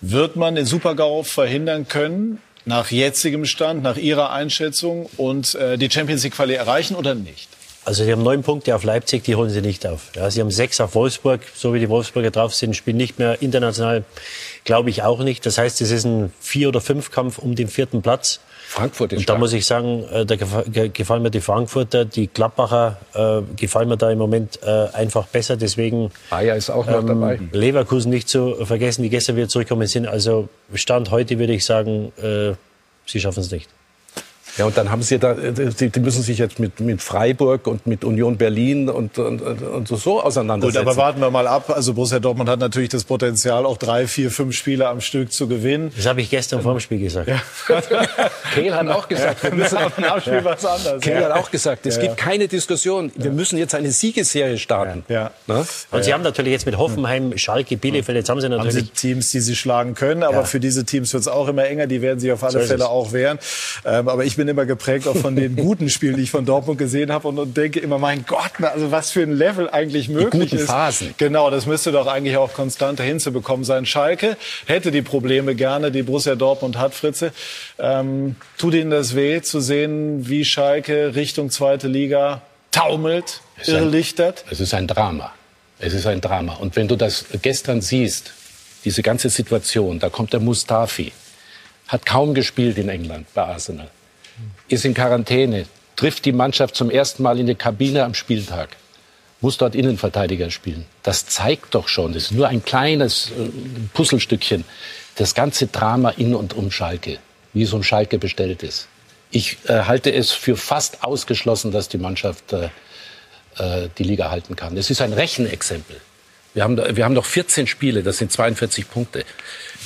Wird man den Supergau verhindern können, nach jetzigem Stand, nach Ihrer Einschätzung, und äh, die Champions League-Quali erreichen oder nicht? Also sie haben neun Punkte auf Leipzig, die holen sie nicht auf. Ja, sie haben sechs auf Wolfsburg, so wie die Wolfsburger drauf sind, spielen nicht mehr international, glaube ich auch nicht. Das heißt, es ist ein Vier- oder Fünf-Kampf um den vierten Platz. Frankfurt ist Und da muss ich sagen, äh, da gefallen mir die Frankfurter, die Gladbacher äh, gefallen mir da im Moment äh, einfach besser. Deswegen Bayer ist auch noch ähm, dabei. Leverkusen nicht zu vergessen, die gestern wieder zurückgekommen sind. Also Stand heute würde ich sagen, äh, sie schaffen es nicht. Ja, und dann haben sie da, die, die müssen sich jetzt mit, mit Freiburg und mit Union Berlin und, und, und so auseinandersetzen. Gut, aber warten wir mal ab. Also Borussia Dortmund hat natürlich das Potenzial, auch drei, vier, fünf Spiele am Stück zu gewinnen. Das habe ich gestern vor dem Spiel gesagt. Ja. [LAUGHS] Kehl hat auch gesagt, wir müssen auf dem Spiel was anderes. Kehl hat auch gesagt, es gibt keine Diskussion. Wir müssen jetzt eine Siegesserie starten. Ja. Und Sie haben natürlich jetzt mit Hoffenheim, Schalke, Bielefeld, jetzt haben Sie natürlich... Haben Sie Teams, die Sie schlagen können, aber für diese Teams wird es auch immer enger. Die werden sich auf alle so Fälle auch wehren. Ähm, aber ich bin immer geprägt auch von den [LAUGHS] guten Spielen, die ich von Dortmund gesehen habe und, und denke immer, mein Gott, also was für ein Level eigentlich möglich die guten ist. Phasen. Genau, das müsste doch eigentlich auch konstanter hinzubekommen sein. Schalke hätte die Probleme gerne, die Borussia Dortmund hat, Fritze. Ähm, tut Ihnen das weh, zu sehen, wie Schalke Richtung zweite Liga taumelt, es irrlichtert? Ein, es ist ein Drama. Es ist ein Drama. Und wenn du das gestern siehst, diese ganze Situation, da kommt der Mustafi, hat kaum gespielt in England bei Arsenal ist in Quarantäne, trifft die Mannschaft zum ersten Mal in die Kabine am Spieltag, muss dort Innenverteidiger spielen. Das zeigt doch schon, das ist nur ein kleines äh, Puzzlestückchen, das ganze Drama in und um Schalke, wie so ein Schalke bestellt ist. Ich äh, halte es für fast ausgeschlossen, dass die Mannschaft äh, äh die Liga halten kann. Es ist ein Rechenexempel. Wir haben, wir haben noch 14 Spiele, das sind 42 Punkte.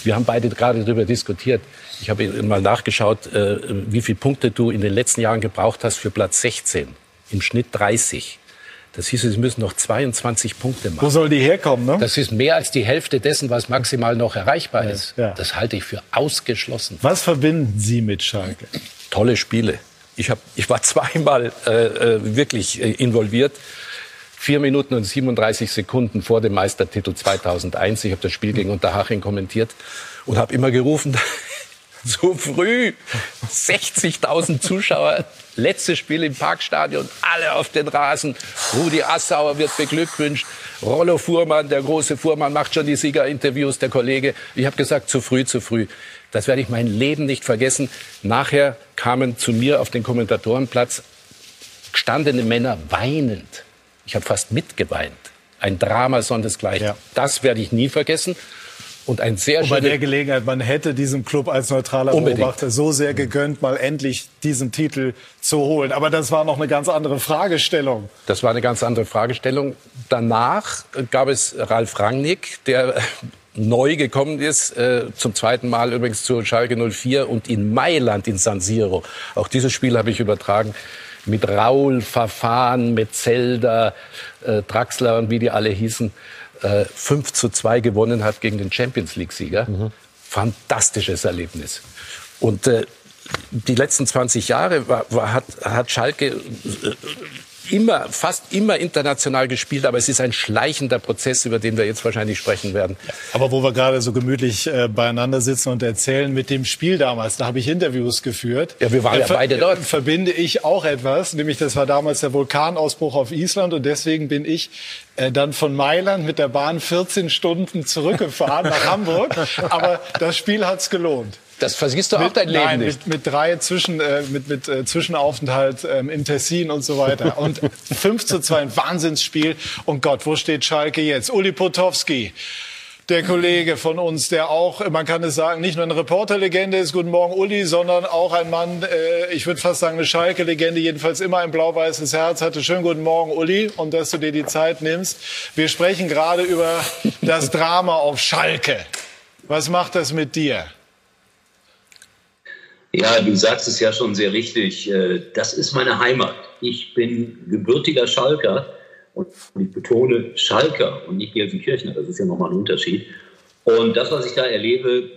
Wir haben beide gerade darüber diskutiert. Ich habe mal nachgeschaut, äh, wie viele Punkte du in den letzten Jahren gebraucht hast für Platz 16. Im Schnitt 30. Das hieß, sie müssen noch 22 Punkte machen. Wo soll die herkommen? Ne? Das ist mehr als die Hälfte dessen, was maximal noch erreichbar ist. Ja. Das halte ich für ausgeschlossen. Was verbinden Sie mit Schalke? Tolle Spiele. Ich, hab, ich war [LAUGHS] zweimal äh, äh wirklich äh, involviert. Vier Minuten und 37 Sekunden vor dem Meistertitel 2001. Ich habe das Spiel gegen Unterhaching kommentiert und habe immer gerufen, [LAUGHS] [LAUGHS] zu früh. 60.000 Zuschauer, letztes Spiel im Parkstadion, alle auf den Rasen. Rudi Assauer wird beglückwünscht. Rollo Fuhrmann, der große Fuhrmann, macht schon die Siegerinterviews, der Kollege. Ich habe gesagt, zu früh, zu früh. Das werde ich mein Leben nicht vergessen. Nachher kamen zu mir auf den Kommentatorenplatz gestandene Männer weinend. Ich habe fast mitgeweint. Ein Drama sondersgleichen. Ja. Das werde ich nie vergessen. Und ein sehr und bei der Gelegenheit, man hätte diesem Club als neutraler Unbedingt. Beobachter so sehr gegönnt, mal endlich diesen Titel zu holen. Aber das war noch eine ganz andere Fragestellung. Das war eine ganz andere Fragestellung. Danach gab es Ralf Rangnick, der neu gekommen ist, äh, zum zweiten Mal übrigens zu Schalke 04 und in Mailand in San Siro. Auch dieses Spiel habe ich übertragen mit Raul, Verfahren, mit Zelda, äh, Draxler und wie die alle hießen, äh, 5 zu 2 gewonnen hat gegen den Champions League-Sieger. Mhm. Fantastisches Erlebnis. Und äh, die letzten 20 Jahre war, war, hat, hat Schalke äh, immer, fast immer international gespielt, aber es ist ein schleichender Prozess, über den wir jetzt wahrscheinlich sprechen werden. Aber wo wir gerade so gemütlich äh, beieinander sitzen und erzählen mit dem Spiel damals, da habe ich Interviews geführt. Ja, wir waren ja beide dort. Verbinde ich auch etwas, nämlich das war damals der Vulkanausbruch auf Island und deswegen bin ich äh, dann von Mailand mit der Bahn 14 Stunden zurückgefahren nach [LAUGHS] Hamburg. Aber das Spiel hat's gelohnt. Das versiehst du auch mit, dein Leben nein, nicht. Mit, mit drei Zwischen, äh, mit, mit äh, Zwischenaufenthalt ähm, im Tessin und so weiter. Und 5 zu 2, ein Wahnsinnsspiel. Und Gott, wo steht Schalke jetzt? Uli Potowski der Kollege von uns, der auch, man kann es sagen, nicht nur eine Reporterlegende ist, guten Morgen Uli, sondern auch ein Mann, äh, ich würde fast sagen eine Schalke-Legende, jedenfalls immer ein blau-weißes Herz hatte. Schönen guten Morgen Uli und dass du dir die Zeit nimmst. Wir sprechen gerade über das Drama auf Schalke. Was macht das mit dir? Ja, du sagst es ja schon sehr richtig. Äh, das ist meine Heimat. Ich bin gebürtiger Schalker und ich betone Schalker und nicht Gelsenkirchner. Das ist ja nochmal ein Unterschied. Und das, was ich da erlebe,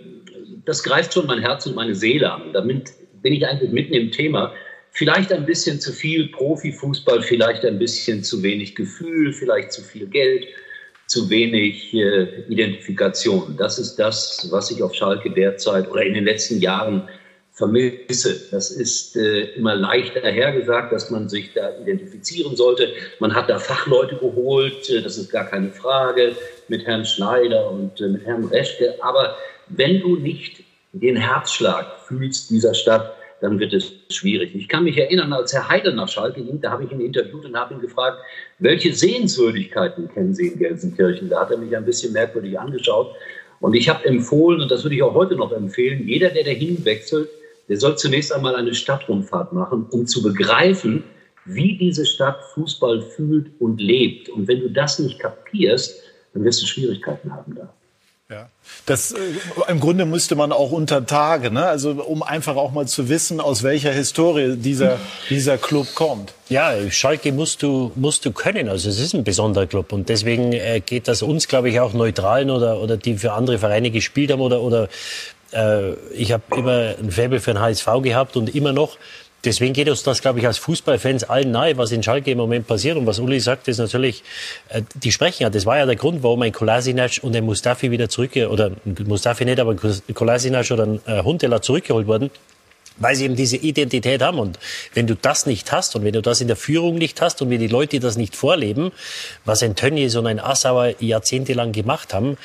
das greift schon mein Herz und meine Seele an. Damit bin ich eigentlich mitten im Thema. Vielleicht ein bisschen zu viel Profifußball, vielleicht ein bisschen zu wenig Gefühl, vielleicht zu viel Geld, zu wenig äh, Identifikation. Das ist das, was ich auf Schalke derzeit oder in den letzten Jahren vermisse. Das ist äh, immer leichter hergesagt, dass man sich da identifizieren sollte. Man hat da Fachleute geholt, äh, das ist gar keine Frage, mit Herrn Schneider und äh, mit Herrn Reschke. Aber wenn du nicht den Herzschlag fühlst dieser Stadt, dann wird es schwierig. Ich kann mich erinnern, als Herr Heidel nach Schalke ging, da habe ich ihn interviewt und habe ihn gefragt, welche Sehenswürdigkeiten kennen Sie in Gelsenkirchen? Da hat er mich ein bisschen merkwürdig angeschaut. Und ich habe empfohlen, und das würde ich auch heute noch empfehlen, jeder, der dahin wechselt, der soll zunächst einmal eine Stadtrundfahrt machen, um zu begreifen, wie diese Stadt Fußball fühlt und lebt. Und wenn du das nicht kapierst, dann wirst du Schwierigkeiten haben da. Ja. Das äh, im Grunde müsste man auch unter Tage, ne? Also um einfach auch mal zu wissen, aus welcher Historie dieser dieser Club kommt. Ja, Schalke musst du musst du können. Also es ist ein besonderer Club und deswegen äh, geht das uns, glaube ich, auch Neutralen oder oder die für andere Vereine gespielt haben oder oder äh, ich habe immer ein Faible für den HSV gehabt und immer noch. Deswegen geht uns das, glaube ich, als Fußballfans allen nahe, was in Schalke im Moment passiert. Und was Uli sagt, ist natürlich, äh, die sprechen ja. Das war ja der Grund, warum ein Kolasinac und ein Mustafi wieder zurück, oder Mustafi nicht, aber ein Kolasinac oder ein äh, Huntela zurückgeholt wurden weil sie eben diese Identität haben. Und wenn du das nicht hast und wenn du das in der Führung nicht hast und wenn die Leute das nicht vorleben, was ein Tönnies und ein Assauer jahrzehntelang gemacht haben,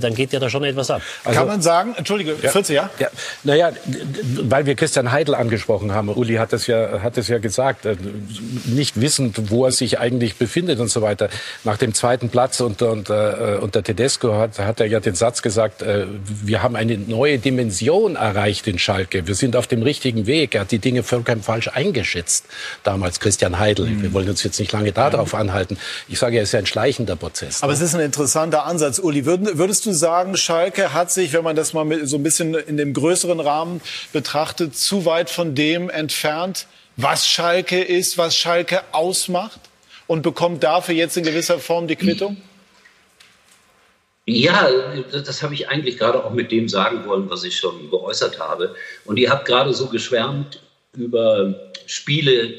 dann geht ja da schon etwas ab. Also, Kann man sagen, entschuldige, ja, 40, ja? ja? Naja, weil wir Christian Heidel angesprochen haben, Uli hat es ja, hat es ja gesagt, äh, nicht wissend, wo er sich eigentlich befindet und so weiter. Nach dem zweiten Platz unter, unter, unter Tedesco hat, hat er ja den Satz gesagt, äh, wir haben eine neue Dimension erreicht in Schalke. Wir sind auf dem richtigen Weg. Er hat die Dinge vollkommen falsch eingeschätzt. Damals Christian Heidel. Mhm. Wir wollen uns jetzt nicht lange darauf anhalten. Ich sage, er ist ja ein schleichender Prozess. Aber ne? es ist ein interessanter Ansatz, Uli. würdest Würdest du sagen, Schalke hat sich, wenn man das mal so ein bisschen in dem größeren Rahmen betrachtet, zu weit von dem entfernt, was Schalke ist, was Schalke ausmacht und bekommt dafür jetzt in gewisser Form die Quittung? Ja, das habe ich eigentlich gerade auch mit dem sagen wollen, was ich schon geäußert habe. Und ihr habt gerade so geschwärmt über Spiele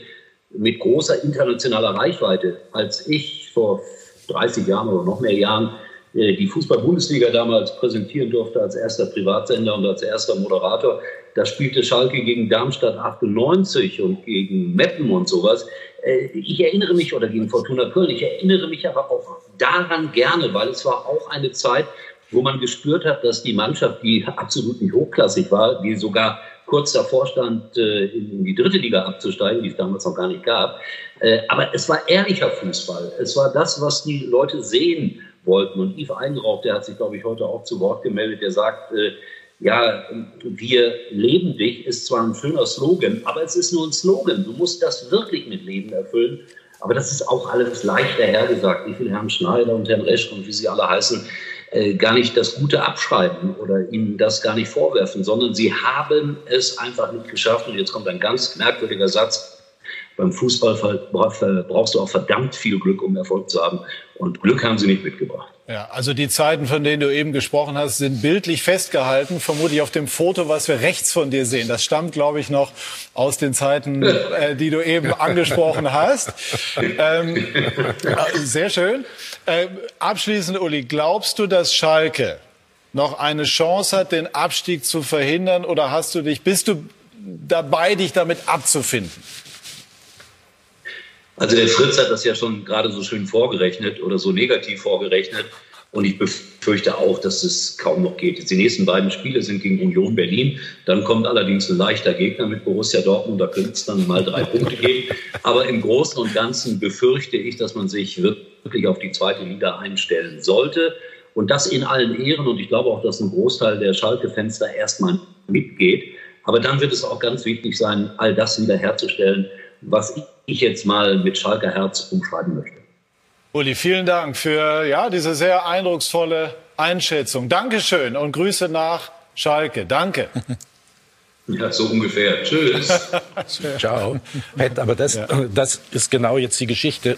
mit großer internationaler Reichweite. Als ich vor 30 Jahren oder noch mehr Jahren die Fußball-Bundesliga damals präsentieren durfte als erster Privatsender und als erster Moderator. Da spielte Schalke gegen Darmstadt 98 und gegen Meppen und sowas. Äh, ich erinnere mich, oder gegen Fortuna Köln, ich erinnere mich aber auch daran gerne, weil es war auch eine Zeit, wo man gespürt hat, dass die Mannschaft, die absolut nicht hochklassig war, die sogar kurz davor stand, äh, in die dritte Liga abzusteigen, die es damals noch gar nicht gab. Aber es war ehrlicher Fußball. Es war das, was die Leute sehen wollten. Und Yves Einrauch, der hat sich, glaube ich, heute auch zu Wort gemeldet, der sagt, äh, ja, wir leben dich, ist zwar ein schöner Slogan, aber es ist nur ein Slogan. Du musst das wirklich mit Leben erfüllen. Aber das ist auch alles leicht dahergesagt. Wie viel Herrn Schneider und Herrn Resch und wie sie alle heißen, äh, gar nicht das Gute abschreiben oder ihnen das gar nicht vorwerfen, sondern sie haben es einfach nicht geschafft. Und jetzt kommt ein ganz merkwürdiger Satz. Beim Fußball brauchst du auch verdammt viel Glück, um Erfolg zu haben. Und Glück haben sie nicht mitgebracht. Ja, also die Zeiten, von denen du eben gesprochen hast, sind bildlich festgehalten, vermutlich auf dem Foto, was wir rechts von dir sehen. Das stammt, glaube ich, noch aus den Zeiten, [LAUGHS] äh, die du eben angesprochen hast. Ähm, äh, sehr schön. Äh, abschließend, Uli, glaubst du, dass Schalke noch eine Chance hat, den Abstieg zu verhindern, oder hast du dich, bist du dabei, dich damit abzufinden? Also der Fritz hat das ja schon gerade so schön vorgerechnet oder so negativ vorgerechnet. Und ich befürchte auch, dass es kaum noch geht. Jetzt die nächsten beiden Spiele sind gegen Union Berlin. Dann kommt allerdings ein leichter Gegner mit Borussia Dortmund. Da könnte es dann mal drei Punkte geben. Aber im Großen und Ganzen befürchte ich, dass man sich wirklich auf die zweite Liga einstellen sollte. Und das in allen Ehren. Und ich glaube auch, dass ein Großteil der Schalke-Fenster erstmal mitgeht. Aber dann wird es auch ganz wichtig sein, all das wiederherzustellen, was ich jetzt mal mit Schalker Herz umschreiben möchte. Uli, vielen Dank für ja, diese sehr eindrucksvolle Einschätzung. Dankeschön und Grüße nach Schalke. Danke. [LAUGHS] Ja, so ungefähr. Tschüss. [LAUGHS] Ciao. Aber das, ja. das ist genau jetzt die Geschichte.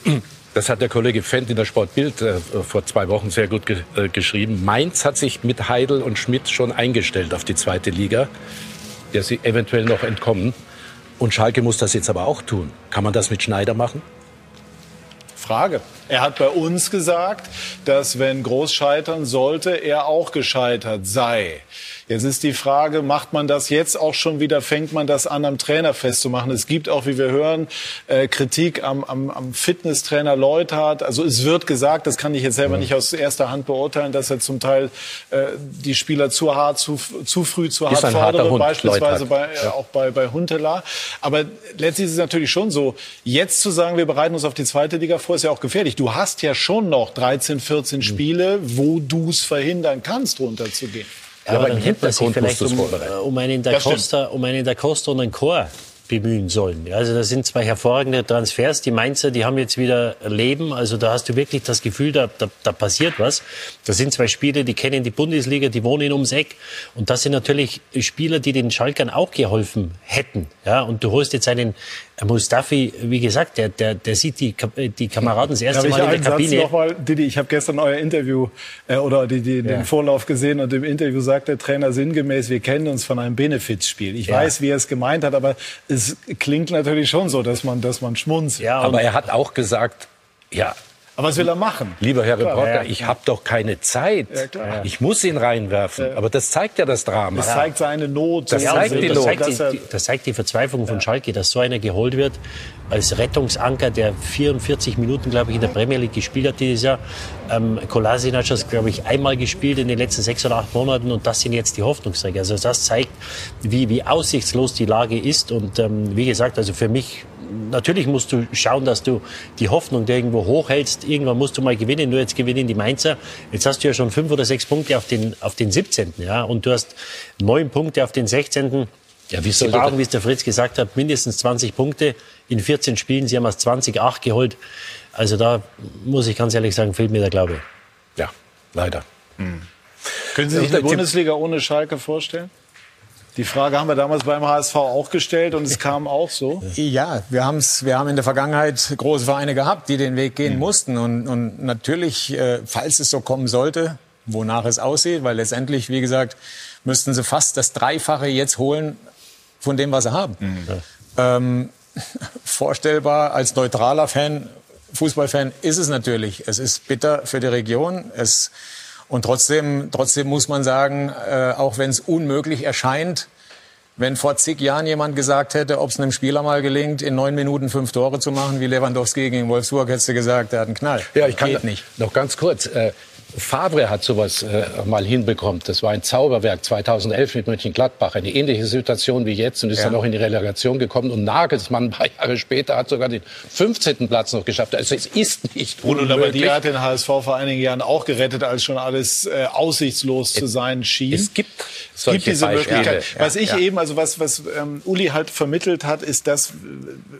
Das hat der Kollege Fendt in der Sportbild äh, vor zwei Wochen sehr gut ge äh, geschrieben. Mainz hat sich mit Heidel und Schmidt schon eingestellt auf die zweite Liga, der sie eventuell noch entkommen. Und Schalke muss das jetzt aber auch tun. Kann man das mit Schneider machen? Frage. Er hat bei uns gesagt, dass wenn Groß scheitern sollte, er auch gescheitert sei. Jetzt ist die Frage, macht man das jetzt auch schon wieder, fängt man das an, am Trainer festzumachen? Es gibt auch, wie wir hören, äh, Kritik am, am, am Fitnesstrainer Leuthard. Also es wird gesagt, das kann ich jetzt selber nicht aus erster Hand beurteilen, dass er zum Teil äh, die Spieler zu hart, zu, zu früh, zu hart fordere, beispielsweise bei, äh, ja. auch bei, bei Huntela. Aber letztlich ist es natürlich schon so, jetzt zu sagen, wir bereiten uns auf die zweite Liga vor, ist ja auch gefährlich. Du hast ja schon noch 13, 14 mhm. Spiele, wo du es verhindern kannst, runterzugehen. Ja, aber, aber dann hätte man sich vielleicht um, um einen Da Costa, um einen Da Costa und einen Chor bemühen sollen. Also das sind zwei hervorragende Transfers. Die Mainzer, die haben jetzt wieder Leben. Also da hast du wirklich das Gefühl, da, da, da passiert was. Das sind zwei Spieler, die kennen die Bundesliga, die wohnen ums Eck. Und das sind natürlich Spieler, die den Schalkern auch geholfen hätten. Ja, und du holst jetzt einen Mustafi, wie gesagt, der, der, der sieht die, die Kameraden das erste Mal in der Kabine. Satz noch mal, Didi, ich habe gestern euer Interview äh, oder die, die, den Vorlauf gesehen und im Interview sagt der Trainer sinngemäß, wir kennen uns von einem Benefizspiel. Ich ja. weiß, wie er es gemeint hat, aber es klingt natürlich schon so, dass man, dass man schmunzelt. Ja, aber er hat auch gesagt, ja, aber was will er machen? Lieber Herr Klar, Reporter, ja. ich habe doch keine Zeit. Ja, ich muss ihn reinwerfen. Aber das zeigt ja das Drama. Das zeigt seine Not. Das, zeigt, die das, zeigt die, das zeigt die Verzweiflung von Schalke, dass so einer geholt wird als Rettungsanker, der 44 Minuten, glaube ich, in der Premier League gespielt hat dieses Jahr. Ähm, Kolasinac hat, glaube ich, einmal gespielt in den letzten sechs oder acht Monaten und das sind jetzt die Hoffnungsträger. Also das zeigt, wie, wie aussichtslos die Lage ist und ähm, wie gesagt, also für mich natürlich musst du schauen, dass du die Hoffnung irgendwo hochhältst. Irgendwann musst du mal gewinnen. Nur jetzt gewinnen die Mainzer. Jetzt hast du ja schon fünf oder sechs Punkte auf den, auf den 17. Ja, und du hast neun Punkte auf den 16. Ja, wie soll Sie brauchen, wie es der Fritz gesagt hat, mindestens 20 Punkte in 14 Spielen. Sie haben aus 20 8 geholt. Also da muss ich ganz ehrlich sagen, fehlt mir der Glaube. Ja, leider. Hm. Können Sie sich eine Bundesliga ohne Schalke vorstellen? Die Frage haben wir damals beim HSV auch gestellt und es kam auch so. Ja, wir, haben's, wir haben in der Vergangenheit große Vereine gehabt, die den Weg gehen mhm. mussten. Und, und natürlich, äh, falls es so kommen sollte, wonach es aussieht, weil letztendlich, wie gesagt, müssten sie fast das Dreifache jetzt holen von dem, was sie haben. Mhm. Ähm, [LAUGHS] vorstellbar als neutraler Fan, Fußballfan ist es natürlich. Es ist bitter für die Region. Es und trotzdem, trotzdem muss man sagen, äh, auch wenn es unmöglich erscheint, wenn vor zig Jahren jemand gesagt hätte, ob es einem Spieler mal gelingt, in neun Minuten fünf Tore zu machen, wie Lewandowski gegen Wolfsburg, hättest du gesagt, der hat einen Knall. Ja, ich kann Geht nicht. Noch ganz kurz. Äh, Favre hat sowas äh, mal hinbekommen. Das war ein Zauberwerk 2011 mit Mönchengladbach. Eine ähnliche Situation wie jetzt und ist ja. dann auch in die Relegation gekommen. Und Nagelsmann [LAUGHS] ein paar Jahre später hat sogar den 15. Platz noch geschafft. Also es ist nicht Bruno Labbadia hat den HSV vor einigen Jahren auch gerettet, als schon alles äh, aussichtslos zu sein schien. Es gibt es gibt diese Beispiele. Möglichkeit. Ja, was ich ja. eben, also was, was ähm, Uli halt vermittelt hat, ist das,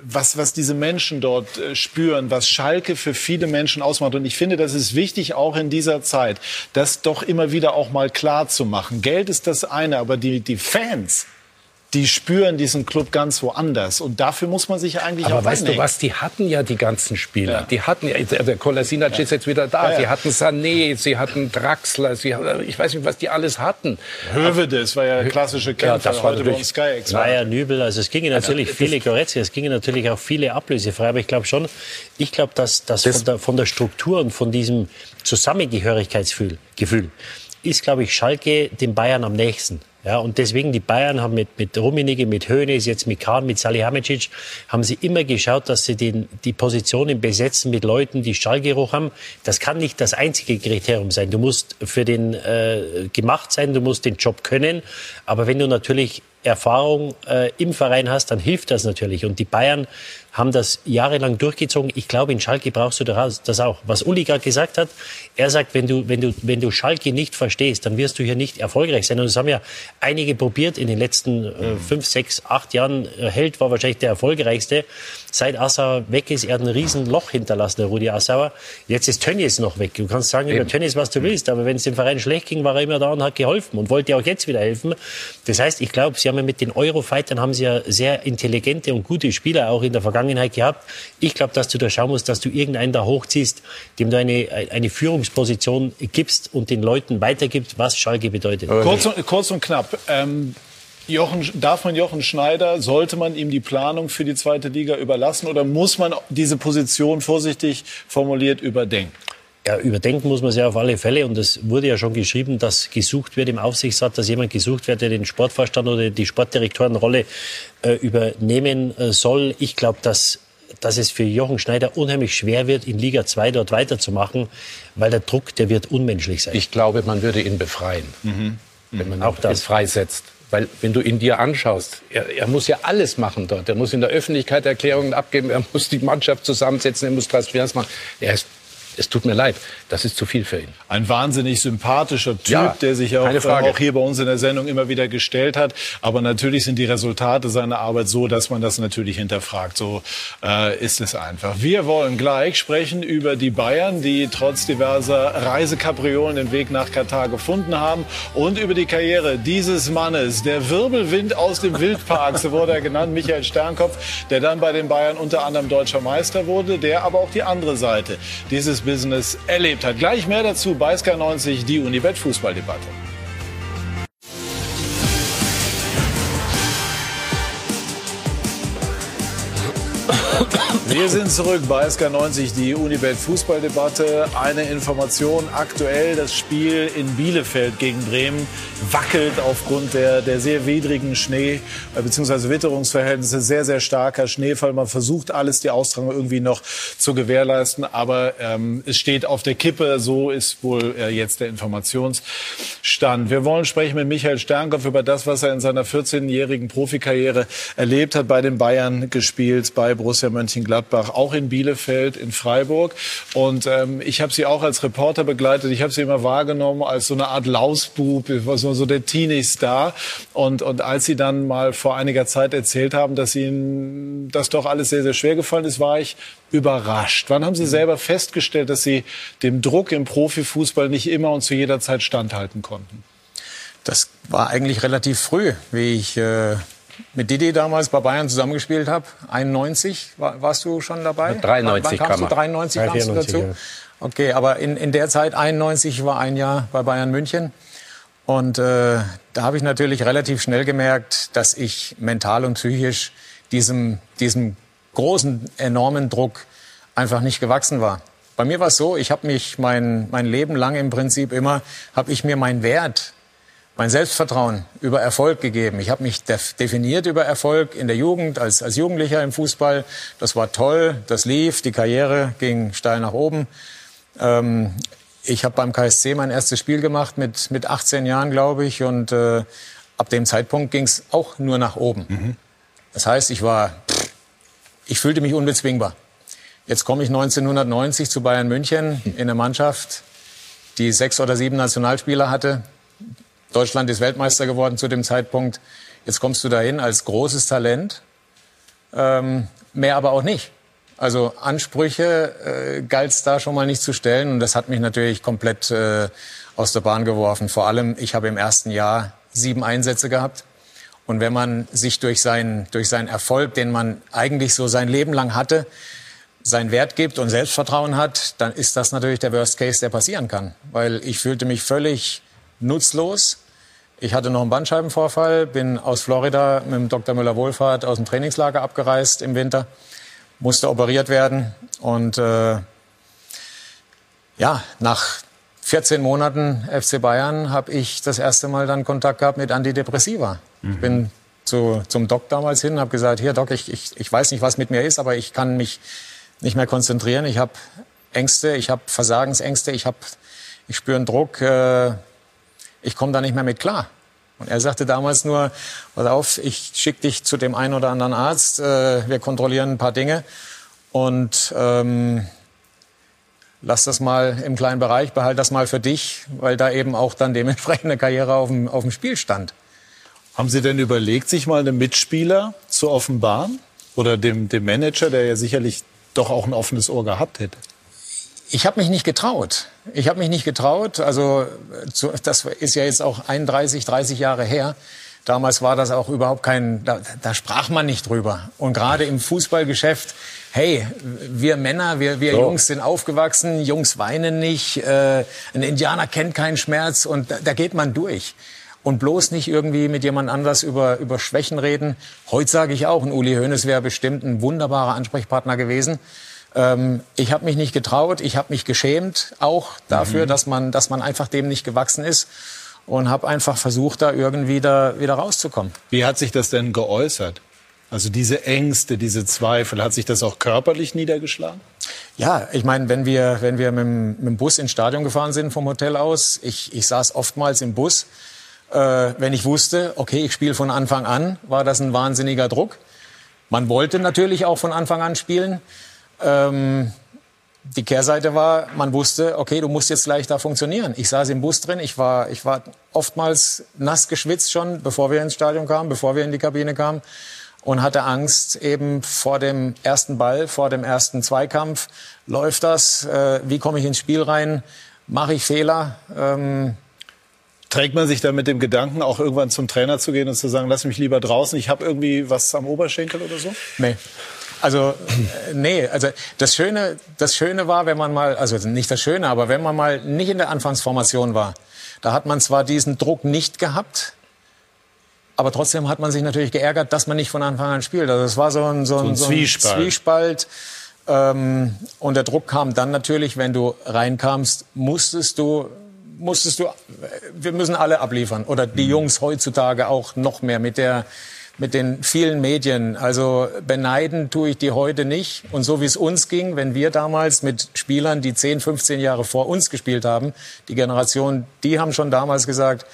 was, was diese Menschen dort äh, spüren, was Schalke für viele Menschen ausmacht. Und ich finde, das ist wichtig, auch in dieser dieser Zeit, das doch immer wieder auch mal klar zu machen. Geld ist das eine, aber die, die Fans, die spüren diesen Club ganz woanders. Und dafür muss man sich eigentlich Aber auch weißt einhängen. du was, die hatten ja die ganzen Spieler. Ja. Die hatten, ja- der Kolasinac ist jetzt wieder da. Ja, ja. Sie hatten Sané, sie hatten Draxler, sie, ich weiß nicht, was die alles hatten. Höwede, das war ja klassische Kämpfer, das war heute bei uns Sky Expert. Zweier Nübel, also es gingen natürlich viele Goretzka, es gingen natürlich auch viele ablösefrei, aber ich glaube schon, ich glaube, dass, dass von, der, von der Struktur und von diesem Zusammengehörigkeitsgefühl Gefühl, ist, glaube ich, Schalke den Bayern am nächsten. Ja, und deswegen, die Bayern haben mit, mit Rummenigge, mit Hoeneß, jetzt mit Kahn, mit Salihamidzic, haben sie immer geschaut, dass sie den, die Positionen besetzen mit Leuten, die Stallgeruch haben. Das kann nicht das einzige Kriterium sein. Du musst für den äh, gemacht sein, du musst den Job können. Aber wenn du natürlich Erfahrung äh, im Verein hast, dann hilft das natürlich. Und die Bayern haben das jahrelang durchgezogen. Ich glaube, in Schalke brauchst du das auch. Was Uli gerade gesagt hat, er sagt, wenn du, wenn, du, wenn du Schalke nicht verstehst, dann wirst du hier nicht erfolgreich sein. Und das haben ja einige probiert in den letzten äh, fünf, sechs, acht Jahren. Äh, Held war wahrscheinlich der erfolgreichste. Seit Assauer weg ist, er hat ein riesen Loch hinterlassen, der Rudi Assauer. Jetzt ist Tönnies noch weg. Du kannst sagen über Tönnies, was du willst, aber wenn es dem Verein schlecht ging, war er immer da und hat geholfen und wollte auch jetzt wieder helfen. Das heißt, ich glaube, sie haben ja mit den Eurofightern haben sie ja sehr intelligente und gute Spieler auch in der Vergangenheit gehabt. Ich glaube, dass du da schauen musst, dass du irgendeinen da hochziehst, dem du eine, eine Führungsposition gibst und den Leuten weitergibst, was Schalke bedeutet. Kurz und, kurz und knapp. Ähm, Jochen, darf man Jochen Schneider, sollte man ihm die Planung für die zweite Liga überlassen oder muss man diese Position vorsichtig formuliert überdenken? Ja, überdenken muss man sie auf alle Fälle. Und es wurde ja schon geschrieben, dass gesucht wird im Aufsichtsrat, dass jemand gesucht wird, der den Sportvorstand oder die Sportdirektorenrolle äh, übernehmen äh, soll. Ich glaube, dass, dass es für Jochen Schneider unheimlich schwer wird, in Liga 2 dort weiterzumachen, weil der Druck, der wird unmenschlich sein. Ich glaube, man würde ihn befreien, wenn man Auch ihn das. freisetzt. Weil wenn du ihn dir anschaust, er, er muss ja alles machen dort. Er muss in der Öffentlichkeit Erklärungen abgeben, er muss die Mannschaft zusammensetzen, er muss Transfers machen. Er ist, es tut mir leid, das ist zu viel für ihn. Ein wahnsinnig sympathischer Typ, Ja, der sich auch, Frage. auch hier bei uns in der Sendung immer wieder gestellt hat. Aber natürlich sind die Resultate seiner Arbeit so, dass man das natürlich hinterfragt. So äh, ist es einfach. Wir wollen gleich sprechen über die Bayern, die trotz diverser Reisekapriolen den Weg nach Katar gefunden haben und über die Karriere dieses Mannes, der Wirbelwind aus dem Wildpark, so wurde er genannt, Michael Sternkopf, der dann bei den Bayern unter anderem deutscher Meister wurde, der aber auch die andere Seite dieses Business erlebt hat. Gleich mehr dazu bei SK90, die Unibet Fußballdebatte. Wir sind zurück bei SK90, die Unibet Fußballdebatte. Eine Information aktuell, das Spiel in Bielefeld gegen Bremen wackelt aufgrund der, der sehr widrigen Schnee- äh, bzw. Witterungsverhältnisse. Sehr, sehr starker Schneefall. Man versucht alles, die Austragung irgendwie noch zu gewährleisten, aber ähm, es steht auf der Kippe. So ist wohl äh, jetzt der Informationsstand. Wir wollen sprechen mit Michael Sternkopf über das, was er in seiner 14-jährigen Profikarriere erlebt hat, bei den Bayern gespielt, bei Borussia Mönchengladbach, auch in Bielefeld, in Freiburg. Und ähm, ich habe sie auch als Reporter begleitet. Ich habe sie immer wahrgenommen als so eine Art Lausbub, war so, so der Teenie-Star. Und, und als sie dann mal vor einiger Zeit erzählt haben, dass ihnen das doch alles sehr, sehr schwer gefallen ist, war ich überrascht. Wann haben Sie selber festgestellt, dass Sie dem Druck im Profifußball nicht immer und zu jeder Zeit standhalten konnten? Das war eigentlich relativ früh, wie ich äh, mit Didi damals bei Bayern zusammengespielt habe. 91 war, warst du schon dabei? 93 Wann kamst kam du? er. 93 kamst du 94, dazu? ja. Okay, aber in, in der Zeit 91 war ein Jahr bei Bayern München. Und äh, da habe ich natürlich relativ schnell gemerkt, dass ich mental und psychisch diesem, diesem großen, enormen Druck einfach nicht gewachsen war. Bei mir war es so, ich habe mich mein, mein Leben lang im Prinzip immer, habe ich mir meinen Wert, mein Selbstvertrauen über Erfolg gegeben. Ich habe mich def definiert über Erfolg in der Jugend, als, als Jugendlicher im Fußball. Das war toll, das lief, die Karriere ging steil nach oben. Ähm, ich habe beim KSC mein erstes Spiel gemacht mit, mit 18 Jahren, glaube ich. Und äh, ab dem Zeitpunkt ging es auch nur nach oben. Das heißt, ich war, pff, ich fühlte mich unbezwingbar. Jetzt komme ich 1990 zu Bayern München in eine Mannschaft, die sechs oder sieben Nationalspieler hatte. Deutschland ist Weltmeister geworden zu dem Zeitpunkt. Jetzt kommst du dahin als großes Talent, ähm, mehr aber auch nicht. Also Ansprüche äh, galt es da schon mal nicht zu stellen und das hat mich natürlich komplett äh, aus der Bahn geworfen. Vor allem, ich habe im ersten Jahr sieben Einsätze gehabt. Und wenn man sich durch seinen, durch seinen Erfolg, den man eigentlich so sein Leben lang hatte, seinen Wert gibt und Selbstvertrauen hat, dann ist das natürlich der Worst Case, der passieren kann. Weil ich fühlte mich völlig nutzlos. Ich hatte noch einen Bandscheibenvorfall, bin aus Florida mit dem Dr. Müller-Wohlfahrt aus dem Trainingslager abgereist im Winter, musste operiert werden und äh, ja, nach 14 Monaten FC Bayern habe ich das erste Mal dann Kontakt gehabt mit Antidepressiva. Mhm. Ich bin zu, zum Doc damals hin, habe gesagt, hier Doc, ich, ich, ich weiß nicht, was mit mir ist, aber ich kann mich nicht mehr konzentrieren. Ich habe Ängste, ich habe Versagensängste, ich, hab, ich spüre einen Druck, äh, ich komme da nicht mehr mit klar. Und er sagte damals nur, pass auf, ich schicke dich zu dem einen oder anderen Arzt, äh, wir kontrollieren ein paar Dinge und ähm, lass das mal im kleinen Bereich, behalt das mal für dich, weil da eben auch dann dementsprechend eine Karriere auf dem, auf dem Spiel stand. Haben Sie denn überlegt, sich mal einem Mitspieler zu offenbaren? Oder dem, dem Manager, der ja sicherlich doch auch ein offenes Ohr gehabt hätte? Ich habe mich nicht getraut. Ich habe mich nicht getraut. Also das ist ja jetzt auch 31, 30 Jahre her. Damals war das auch überhaupt kein, da, da sprach man nicht drüber. Und gerade im Fußballgeschäft hey, wir Männer, wir, wir so. Jungs sind aufgewachsen, Jungs weinen nicht, äh, ein Indianer kennt keinen Schmerz und da, da geht man durch. Und bloß nicht irgendwie mit jemand anders über, über Schwächen reden. Heute sage ich auch, ein Uli Hoeneß wäre bestimmt ein wunderbarer Ansprechpartner gewesen. Ähm, ich habe mich nicht getraut, ich habe mich geschämt auch dafür, mhm. dass, man, dass man einfach dem nicht gewachsen ist und habe einfach versucht, da irgendwie da wieder rauszukommen. Wie hat sich das denn geäußert? Also diese Ängste, diese Zweifel, hat sich das auch körperlich niedergeschlagen? Ja, ich meine, wenn wir, wenn wir mit, mit dem Bus ins Stadion gefahren sind vom Hotel aus, ich, ich saß oftmals im Bus, äh, wenn ich wusste, okay, ich spiele von Anfang an, war das ein wahnsinniger Druck. Man wollte natürlich auch von Anfang an spielen. Ähm, die Kehrseite war, man wusste, okay, du musst jetzt gleich da funktionieren. Ich saß im Bus drin, ich war, ich war oftmals nass geschwitzt schon, bevor wir ins Stadion kamen, bevor wir in die Kabine kamen und hatte Angst eben vor dem ersten Ball, vor dem ersten Zweikampf. Läuft das? Äh, wie komme ich ins Spiel rein? Mache ich Fehler? Ähm Trägt man sich da mit dem Gedanken, auch irgendwann zum Trainer zu gehen und zu sagen, lass mich lieber draußen, ich habe irgendwie was am Oberschenkel oder so? Nee. Also äh, nee, also das Schöne, das Schöne war, wenn man mal, also nicht das Schöne, aber wenn man mal nicht in der Anfangsformation war, da hat man zwar diesen Druck nicht gehabt, aber trotzdem hat man sich natürlich geärgert, dass man nicht von Anfang an spielt. Also es war so ein, so ein, so ein Zwiespalt. Zwiespalt. Ähm, und der Druck kam dann natürlich, wenn du reinkamst, musstest du musstest du, wir müssen alle abliefern. Oder die mhm. Jungs heutzutage auch noch mehr mit der, mit den vielen Medien. Also beneiden tue ich die heute nicht. Und so wie es uns ging, wenn wir damals mit Spielern, die 10, 15 Jahre vor uns gespielt haben, die Generation, die haben schon damals gesagt,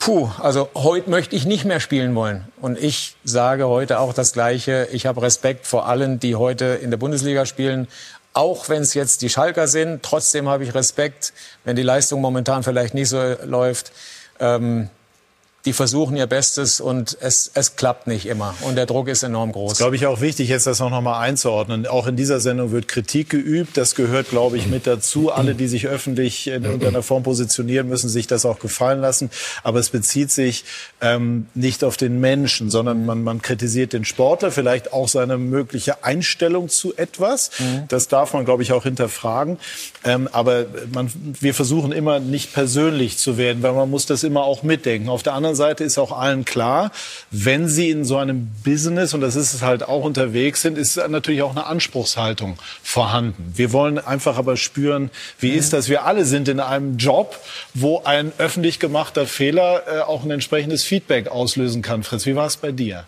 Puh, also heute möchte ich nicht mehr spielen wollen. Und ich sage heute auch das Gleiche. Ich habe Respekt vor allen, die heute in der Bundesliga spielen. Auch wenn es jetzt die Schalker sind, trotzdem habe ich Respekt, wenn die Leistung momentan vielleicht nicht so läuft. Ähm, die versuchen ihr Bestes und es, es klappt nicht immer. Und der Druck ist enorm groß. Das glaube ich auch wichtig, jetzt das noch mal einzuordnen. Auch in dieser Sendung wird Kritik geübt. Das gehört, glaube ich, mit dazu. Alle, die sich öffentlich in irgendeiner Form positionieren, müssen sich das auch gefallen lassen. Aber es bezieht sich ähm, nicht auf den Menschen, sondern man, man kritisiert den Sportler, vielleicht auch seine mögliche Einstellung zu etwas. Mhm. Das darf man, glaube ich, auch hinterfragen. Ähm, aber man, wir versuchen immer nicht persönlich zu werden, weil man muss das immer auch mitdenken. Auf der anderen Seite ist auch allen klar, wenn sie in so einem Business, und das ist es halt auch unterwegs sind, ist natürlich auch eine Anspruchshaltung vorhanden. Wir wollen einfach aber spüren, wie mhm. ist das? Wir alle sind in einem Job, wo ein öffentlich gemachter Fehler äh, auch ein entsprechendes Feedback auslösen kann. Fritz, wie war es bei dir?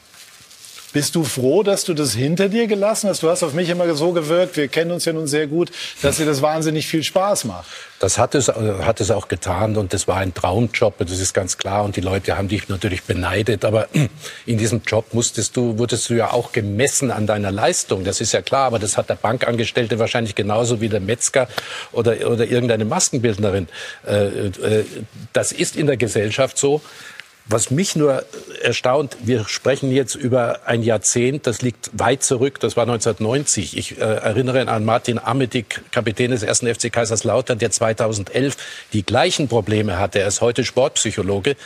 Bist du froh, dass du das hinter dir gelassen hast? Du hast auf mich immer so gewirkt, wir kennen uns ja nun sehr gut, dass dir das wahnsinnig viel Spaß macht. Das hat es, hat es auch getan und das war ein Traumjob, das ist ganz klar. Und die Leute haben dich natürlich beneidet. Aber [CLEARS THROAT] in diesem Job musstest du, wurdest du ja auch gemessen an deiner Leistung. Das ist ja klar. Aber das hat der Bankangestellte wahrscheinlich genauso wie der Metzger oder, oder irgendeine Maskenbildnerin. Äh, äh, das ist in der Gesellschaft so. Was mich nur erstaunt, wir sprechen jetzt über ein Jahrzehnt, das liegt weit zurück, das war 1990. Ich äh, erinnere an Martin Amedik, Kapitän des ersten FC Kaiserslautern, der 2011 die gleichen Probleme hatte. Er ist heute Sportpsychologe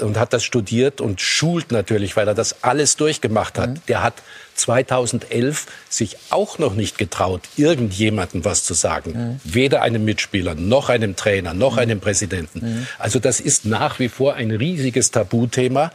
und hat das studiert und schult natürlich, weil er das alles durchgemacht hat. Mhm. Der hat 2011 sich auch noch nicht getraut, irgendjemandem was zu sagen. Mhm. Weder einem Mitspieler, noch einem Trainer, noch mhm. einem Präsidenten. Mhm. Also das ist nach wie vor ein riesiges Tabuthema.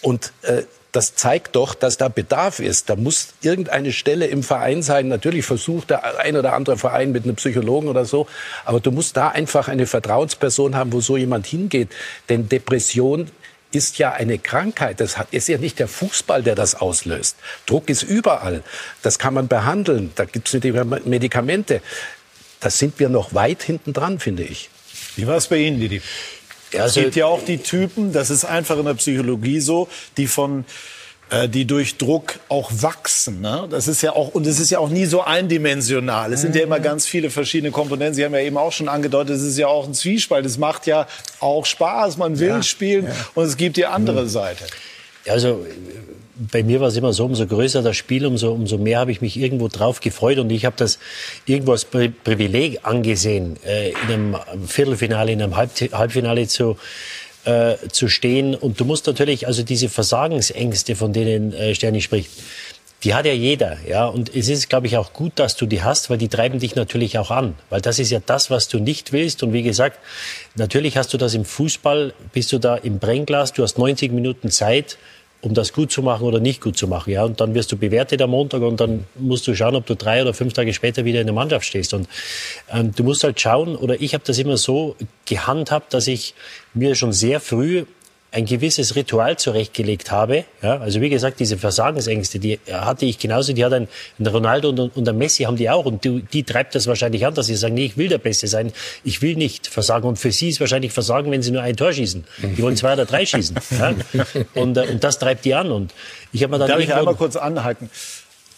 Und äh, das zeigt doch, dass da Bedarf ist. Da muss irgendeine Stelle im Verein sein. Natürlich versucht der ein oder andere Verein mit einem Psychologen oder so. Aber du musst da einfach eine Vertrauensperson haben, wo so jemand hingeht. Denn Depression ist ja eine Krankheit. Das ist ja nicht der Fußball, der das auslöst. Druck ist überall. Das kann man behandeln. Da gibt es Medikamente. Da sind wir noch weit hinten dran, finde ich. Wie war es bei Ihnen, Didi? Also, es gibt ja auch die Typen, das ist einfach in der Psychologie so, die von äh, die durch Druck auch wachsen. Ne? Das ist ja auch und es ist ja auch nie so eindimensional. Es sind ja immer mhm. ganz viele verschiedene Komponenten. Sie haben ja eben auch schon angedeutet, es ist ja auch ein Zwiespalt. Es macht ja auch Spaß, man will ja, spielen ja. und es gibt die andere mhm. Seite. Also bei mir war es immer so, umso größer das Spiel, umso, umso mehr habe ich mich irgendwo drauf gefreut und ich habe das irgendwo als Pri Privileg angesehen, äh, in einem Viertelfinale, in einem Halb Halbfinale zu äh, zu stehen. Und du musst natürlich, also diese Versagensängste, von denen äh, Sterni spricht, die hat ja jeder, ja. Und es ist, glaube ich, auch gut, dass du die hast, weil die treiben dich natürlich auch an. Weil das ist ja das, was du nicht willst. Und wie gesagt, natürlich hast du das im Fußball, bist du da im Brennglas, du hast 90 Minuten Zeit, um das gut zu machen oder nicht gut zu machen. Ja, und dann wirst du bewertet am Montag und dann musst du schauen, ob du drei oder fünf Tage später wieder in der Mannschaft stehst. Und ähm, du musst halt schauen, oder ich habe das immer so gehandhabt, dass ich mir schon sehr früh ein gewisses Ritual zurechtgelegt habe. Ja, also wie gesagt, diese Versagensängste, die hatte ich genauso, die hat ein, ein Ronaldo und, und ein Messi haben die auch und die, die treibt das wahrscheinlich an, dass sie sagen, nee, ich will der Beste sein, ich will nicht versagen und für sie ist wahrscheinlich Versagen, wenn sie nur ein Tor schießen. Die wollen zwei oder drei schießen. Ja? [LAUGHS] Und, äh, und das treibt die an und ich habe mir dann Darf ich einmal kurz anhalten?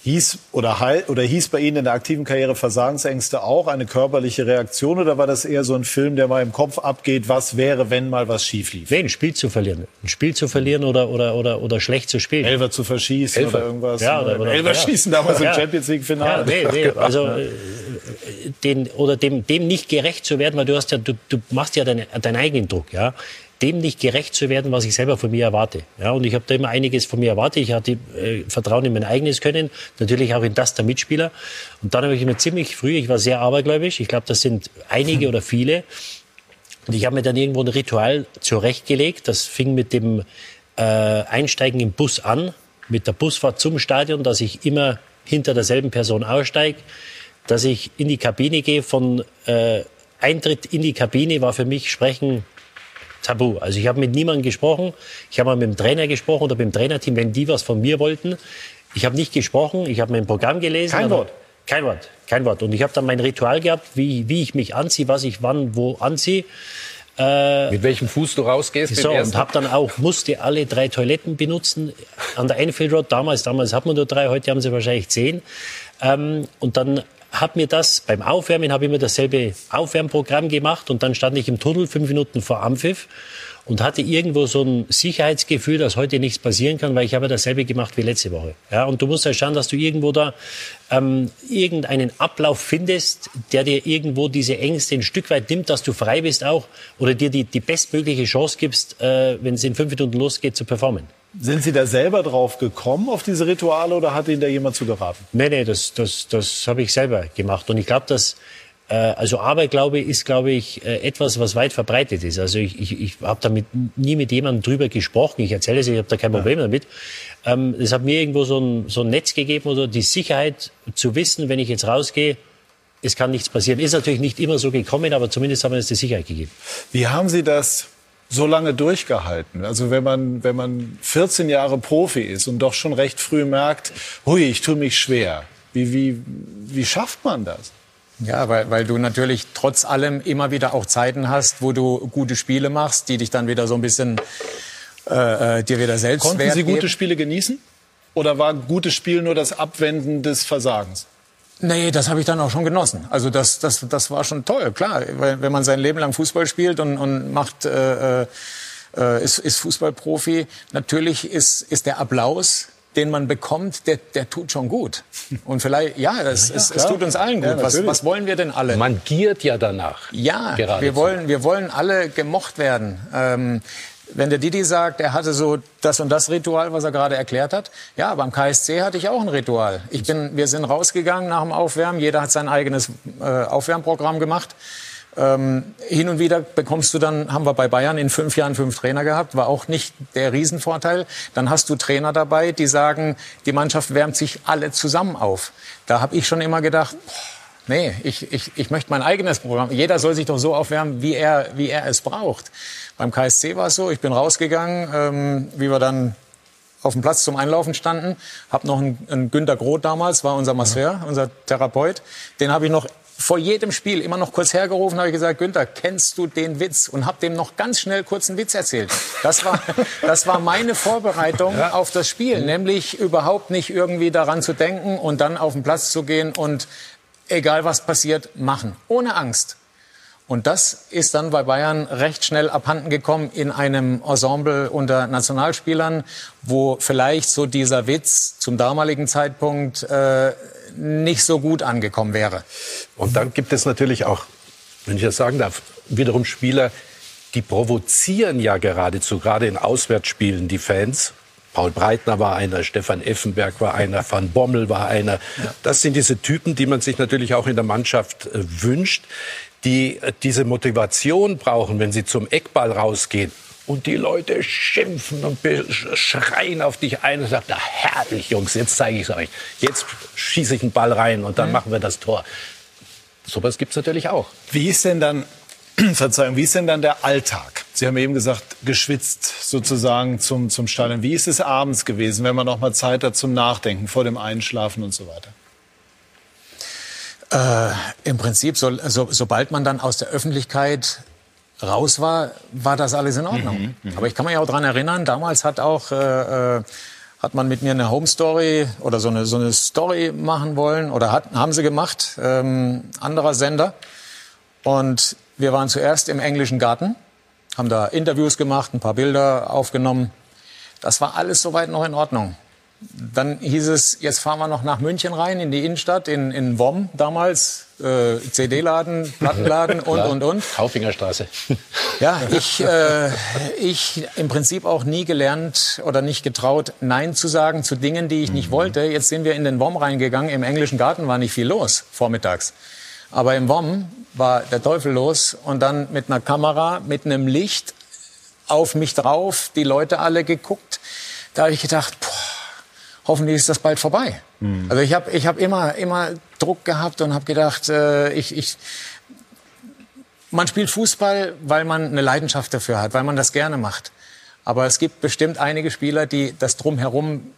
Hieß oder, oder hieß bei Ihnen in der aktiven Karriere Versagensängste auch eine körperliche Reaktion oder war das eher so ein Film, der mal im Kopf abgeht, was wäre, wenn mal was schief lief? Nee, ein Spiel zu verlieren. Ein Spiel zu verlieren oder, oder, oder, oder schlecht zu spielen. Elfer zu verschießen Elfer. oder irgendwas. Ja, oder, oder, Elfer ja. schießen damals ja. im Champions League Finale. Ja, nee, nee, [LAUGHS] also äh, den, oder dem, dem nicht gerecht zu werden, weil du hast ja, du, du machst ja deinen, deinen eigenen Druck, ja dem nicht gerecht zu werden, was ich selber von mir erwarte. Ja, und ich habe da immer einiges von mir erwartet. Ich hatte äh, Vertrauen in mein eigenes Können, natürlich auch in das der Mitspieler. Und dann habe ich mir ziemlich früh, ich war sehr abergläubisch, ich glaube, das sind einige oder viele. Und ich habe mir dann irgendwo ein Ritual zurechtgelegt. Das fing mit dem äh, Einsteigen im Bus an, mit der Busfahrt zum Stadion, dass ich immer hinter derselben Person aussteige, dass ich in die Kabine gehe. Von äh, Eintritt in die Kabine war für mich Sprechen tabu. Also ich habe mit niemandem gesprochen. Ich habe mal mit dem Trainer gesprochen oder mit dem Trainerteam, wenn die was von mir wollten. Ich habe nicht gesprochen, ich habe mein Programm gelesen. Kein Wort. Kein Wort, kein Wort. Und ich habe dann mein Ritual gehabt, wie, wie ich mich anziehe, was ich wann, wo anziehe. Äh, Mit welchem Fuß du rausgehst? So, und habe dann auch, musste alle drei Toiletten benutzen an der Enfield Road. Damals, damals hat man nur drei, heute haben sie wahrscheinlich zehn. Ähm, und dann habe mir das beim Aufwärmen habe ich mir dasselbe Aufwärmprogramm gemacht und dann stand ich im Tunnel fünf Minuten vor Ampfiff und hatte irgendwo so ein Sicherheitsgefühl, dass heute nichts passieren kann, weil ich habe dasselbe gemacht wie letzte Woche. Ja, und du musst ja schauen, dass du irgendwo da ähm, irgendeinen Ablauf findest, der dir irgendwo diese Ängste ein Stück weit nimmt, dass du frei bist auch oder dir die, die bestmögliche Chance gibst, äh, wenn es in fünf Minuten losgeht, zu performen. Sind Sie da selber drauf gekommen, auf diese Rituale, oder hat Ihnen da jemand zu geraten? Nee, nee, das, das, das habe ich selber gemacht. Und ich glaube, dass, äh, also Aberglaube ist, glaube ich, äh, etwas, was weit verbreitet ist. Also ich, ich, ich habe damit nie mit jemandem drüber gesprochen. Ich erzähle es, ich habe da kein Problem ja. damit. Ähm, es hat mir irgendwo so ein, so ein Netz gegeben oder die Sicherheit zu wissen, wenn ich jetzt rausgehe, es kann nichts passieren. Ist natürlich nicht immer so gekommen, aber zumindest haben wir uns die Sicherheit gegeben. Wie haben Sie das so lange durchgehalten? Also wenn man, wenn man 14 Jahre Profi ist und doch schon recht früh merkt, hui, ich tue mich schwer. Wie, wie, wie schafft man das? Ja, weil, weil du natürlich trotz allem immer wieder auch Zeiten hast, wo du gute Spiele machst, die dich dann wieder so ein bisschen äh, äh dir wieder selbst Konnten Sie gute Spiele genießen? Oder war gutes Spiel nur das Abwenden des Versagens? Nee, das habe ich dann auch schon genossen. Also das, das, das war schon toll, klar. Wenn man sein Leben lang Fußball spielt und, und macht äh, äh äh, ist, ist Fußballprofi. Natürlich ist, ist der Applaus den man bekommt, der, der tut schon gut. Und vielleicht, ja, das, ja, es, es, tut uns allen gut. Ja, was, was wollen wir denn alle? Man giert ja danach. Ja, wir wollen, wir wollen alle gemocht werden. Ähm, wenn der Didi sagt, er hatte so das und das Ritual, was er gerade erklärt hat, ja, beim KSC hatte ich auch ein Ritual. Ich bin, wir sind rausgegangen nach dem Aufwärmen, jeder hat sein eigenes äh, Aufwärmprogramm gemacht. Ähm, hin und wieder bekommst du dann, haben wir bei Bayern in fünf Jahren fünf Trainer gehabt, war auch nicht der Riesenvorteil. Dann hast du Trainer dabei, die sagen, die Mannschaft wärmt sich alle zusammen auf. Da habe ich schon immer gedacht, boah, nee, ich, ich, ich möchte mein eigenes Programm. Jeder soll sich doch so aufwärmen, wie er, wie er es braucht. Beim KSC war es so, ich bin rausgegangen, ähm, wie wir dann auf dem Platz zum Einlaufen standen, habe noch einen, einen Günter Groth damals, war unser Masseur, unser Therapeut, den habe ich noch vor jedem Spiel immer noch kurz hergerufen, habe ich gesagt, Günther, kennst du den Witz? Und habe dem noch ganz schnell kurz einen Witz erzählt. Das war, [LAUGHS] das war meine Vorbereitung ja. auf das Spiel, nämlich überhaupt nicht irgendwie daran zu denken und dann auf den Platz zu gehen und egal was passiert, machen. Ohne Angst. Und das ist dann bei Bayern recht schnell abhanden gekommen in einem Ensemble unter Nationalspielern, wo vielleicht so dieser Witz zum damaligen Zeitpunkt äh, nicht so gut angekommen wäre. Und dann gibt es natürlich auch, wenn ich das sagen darf, wiederum Spieler, die provozieren ja geradezu, gerade in Auswärtsspielen, die Fans. Paul Breitner war einer, Stefan Effenberg war einer, Van Bommel war einer. Das sind diese Typen, die man sich natürlich auch in der Mannschaft äh, wünscht die äh, diese Motivation brauchen, wenn sie zum Eckball rausgehen und die Leute schimpfen und schreien auf dich ein und sagen, na herrlich, Jungs, jetzt zeige ich es euch. Jetzt schieße ich einen Ball rein und dann mhm. machen wir das Tor. Sowas gibt es natürlich auch. Wie ist denn dann, [CLEARS THROAT] Verzeihung, wie ist denn dann der Alltag? Sie haben eben gesagt, geschwitzt sozusagen zum, zum Stadion. Wie ist es abends gewesen, wenn man noch mal Zeit hat zum Nachdenken, vor dem Einschlafen und so weiter? Äh, Im Prinzip, so, so, sobald man dann aus der Öffentlichkeit raus war, war das alles in Ordnung. Mhm, mh. Aber ich kann mich auch daran erinnern, damals hat auch äh, äh, hat man mit mir eine Home Story oder so eine so eine Story machen wollen oder hat, haben sie gemacht, ähm, anderer Sender. Und wir waren zuerst im englischen Garten, haben da Interviews gemacht, ein paar Bilder aufgenommen. Das war alles soweit noch in Ordnung. Dann hieß es, jetzt fahren wir noch nach München rein, in die Innenstadt, in, in WOM damals, äh, CD-Laden, [LAUGHS] Plattenladen und, und, und. Kaufingerstraße. [LAUGHS] Ja, ich, äh, ich im Prinzip auch nie gelernt oder nicht getraut, Nein zu sagen zu Dingen, die ich nicht mhm. wollte. Jetzt sind wir in den WOM reingegangen. Im englischen Garten war nicht viel los, vormittags. Aber im WOM war der Teufel los und dann mit einer Kamera, mit einem Licht auf mich drauf, die Leute alle geguckt. Da habe ich gedacht, boah, hoffentlich ist das bald vorbei. Mhm. Also ich habe ich hab immer, immer Druck gehabt und habe gedacht, äh, ich, ich, man spielt Fußball, weil man eine Leidenschaft dafür hat, weil man das gerne macht. Aber es gibt bestimmt einige Spieler, die das drumherum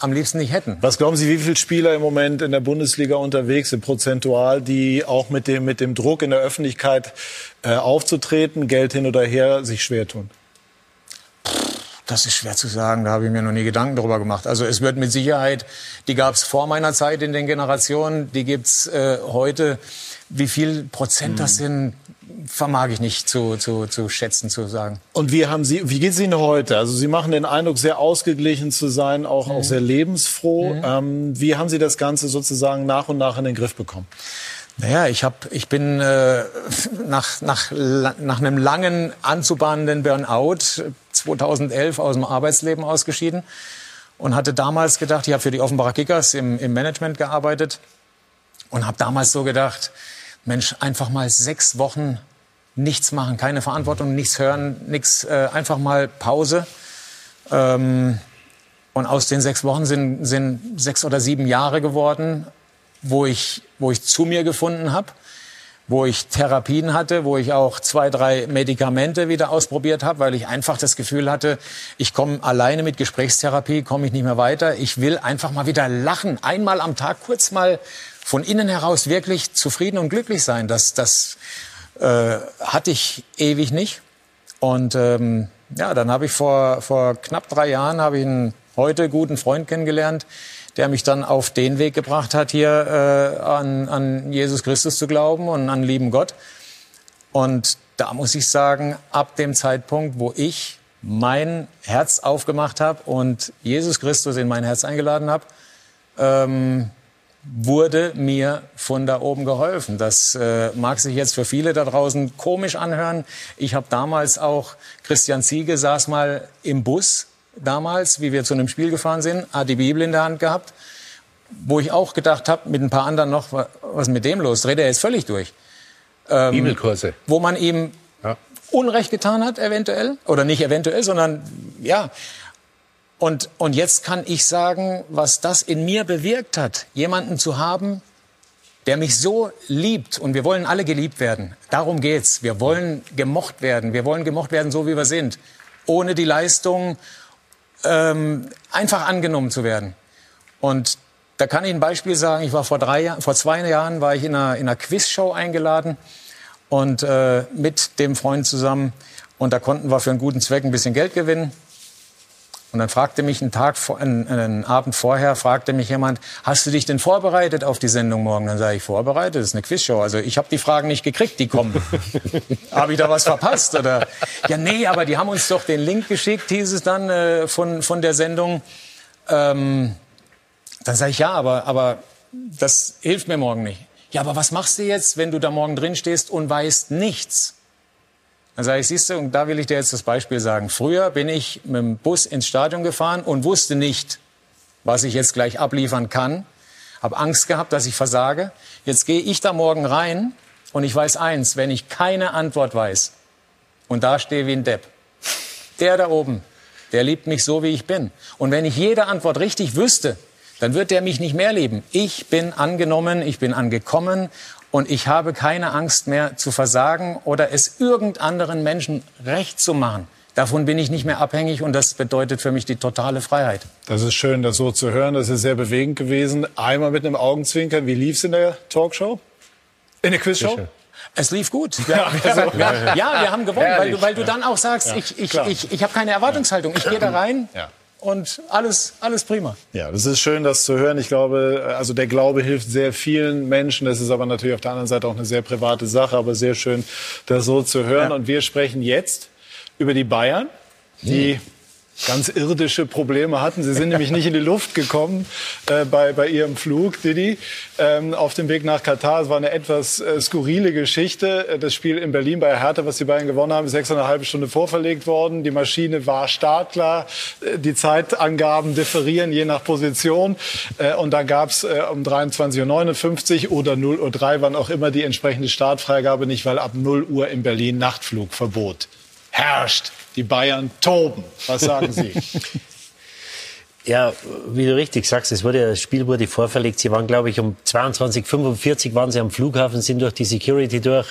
am liebsten nicht hätten. Was glauben Sie, wie viele Spieler im Moment in der Bundesliga unterwegs sind, prozentual, die auch mit dem, mit dem Druck in der Öffentlichkeit äh, aufzutreten, Geld hin oder her, sich schwer tun? Das ist schwer zu sagen, da habe ich mir noch nie Gedanken darüber gemacht. Also es wird mit Sicherheit, die gab es vor meiner Zeit in den Generationen, die gibt's äh, heute. Wie viel Prozent das mhm. sind, vermag ich nicht zu, zu, zu schätzen, zu sagen. Und wie haben Sie, wie geht es Ihnen heute? Also Sie machen den Eindruck, sehr ausgeglichen zu sein, auch, mhm. auch sehr lebensfroh. Mhm. Ähm, wie haben Sie das Ganze sozusagen nach und nach in den Griff bekommen? Naja, ich, hab, ich bin äh, nach, nach, nach einem langen anzubahnenden Burnout 2011 aus dem Arbeitsleben ausgeschieden und hatte damals gedacht, ich habe für die Offenbacher Kickers im, im Management gearbeitet und habe damals so gedacht, Mensch, einfach mal sechs Wochen nichts machen, keine Verantwortung, nichts hören, nichts, äh, einfach mal Pause. Ähm, und aus den sechs Wochen sind, sind sechs oder sieben Jahre geworden, wo ich, wo ich zu mir gefunden habe, wo ich Therapien hatte, wo ich auch zwei, drei Medikamente wieder ausprobiert habe, weil ich einfach das Gefühl hatte, ich komme alleine mit Gesprächstherapie, komme ich nicht mehr weiter. Ich will einfach mal wieder lachen, einmal am Tag kurz mal von innen heraus wirklich zufrieden und glücklich sein. Das, das äh, hatte ich ewig nicht. Und ähm, ja, dann habe ich vor, vor knapp drei Jahren habe ich einen heute guten Freund kennengelernt, der mich dann auf den Weg gebracht hat, hier äh, an, an Jesus Christus zu glauben und an lieben Gott. Und da muss ich sagen, ab dem Zeitpunkt, wo ich mein Herz aufgemacht habe und Jesus Christus in mein Herz eingeladen habe, ähm, wurde mir von da oben geholfen. Das äh, mag sich jetzt für viele da draußen komisch anhören. Ich habe damals auch, Christian Ziege saß mal im Bus, damals, wie wir zu einem Spiel gefahren sind, hat die Bibel in der Hand gehabt, wo ich auch gedacht habe, mit ein paar anderen noch, was mit dem los? Dreht er jetzt völlig durch. Ähm, Bibelkurse. Wo man ihm ja. Unrecht getan hat, eventuell. Oder nicht eventuell, sondern ja. Und, und jetzt kann ich sagen, was das in mir bewirkt hat, jemanden zu haben, der mich so liebt. Und wir wollen alle geliebt werden. Darum geht's. Wir wollen gemocht werden. Wir wollen gemocht werden, so wie wir sind. Ohne die Leistung ähm, einfach angenommen zu werden. Und da kann ich ein Beispiel sagen. Ich war vor drei, vor zwei Jahren war ich in einer, in einer Quizshow eingeladen und äh, mit dem Freund zusammen. Und da konnten wir für einen guten Zweck ein bisschen Geld gewinnen. Und dann fragte mich einen Tag, einen, Abend vorher, fragte mich jemand, hast du dich denn vorbereitet auf die Sendung morgen? Dann sage ich, vorbereitet, das ist eine Quizshow. Also ich habe die Fragen nicht gekriegt, die kommen. [LAUGHS] habe ich da was verpasst? Oder ja, nee, aber die haben uns doch den Link geschickt, hieß es dann äh, von, von der Sendung. Ähm, dann sage ich, ja, aber, aber das hilft mir morgen nicht. Ja, aber was machst du jetzt, wenn du da morgen drin stehst und weißt nichts? Dann sage ich, siehst du, und da will ich dir jetzt das Beispiel sagen. Früher bin ich mit dem Bus ins Stadion gefahren und wusste nicht, was ich jetzt gleich abliefern kann. Habe Angst gehabt, dass ich versage. Jetzt gehe ich da morgen rein und ich weiß eins, wenn ich keine Antwort weiß und da stehe wie ein Depp, der da oben, der liebt mich so, wie ich bin. Und wenn ich jede Antwort richtig wüsste, dann wird der mich nicht mehr lieben. Ich bin angenommen, ich bin angekommen und ich habe keine Angst mehr zu versagen oder es irgendeinem Menschen recht zu machen. Davon bin ich nicht mehr abhängig und das bedeutet für mich die totale Freiheit. Das ist schön, das so zu hören. Das ist sehr bewegend gewesen. Einmal mit einem Augenzwinkern. Wie lief es in der Talkshow? In der Quizshow? Es lief gut. Ja, also, ja, ja, wir haben gewonnen, weil du, weil du dann auch sagst, ich, ich, ich, ich habe keine Erwartungshaltung. Ich gehe da rein. Ja und alles, alles prima. Ja, das ist schön, das zu hören. Ich glaube, also der Glaube hilft sehr vielen Menschen. Das ist aber natürlich auf der anderen Seite auch eine sehr private Sache, aber sehr schön, das so zu hören. Ja. Und wir sprechen jetzt über die Bayern, die hm ganz irdische Probleme hatten. Sie sind nämlich nicht in die Luft gekommen äh, bei, bei ihrem Flug, Didi, ähm, auf dem Weg nach Katar. Es war eine etwas äh, skurrile Geschichte. Äh, das Spiel in Berlin bei Hertha, was die Bayern gewonnen haben, ist sechseinhalb Stunden vorverlegt worden. Die Maschine war startklar. Äh, die Zeitangaben differieren je nach Position. Äh, und dann gab es äh, um 23.59 Uhr oder 0.03 Uhr, wann auch immer, die entsprechende Startfreigabe nicht, weil ab 0 Uhr in Berlin Nachtflugverbot herrscht. Die Bayern toben. Was sagen Sie? [LAUGHS] Ja, wie du richtig sagst, es wurde, das Spiel wurde vorverlegt. Sie waren, glaube ich, um 22.45 waren sie am Flughafen, sind durch die Security durch.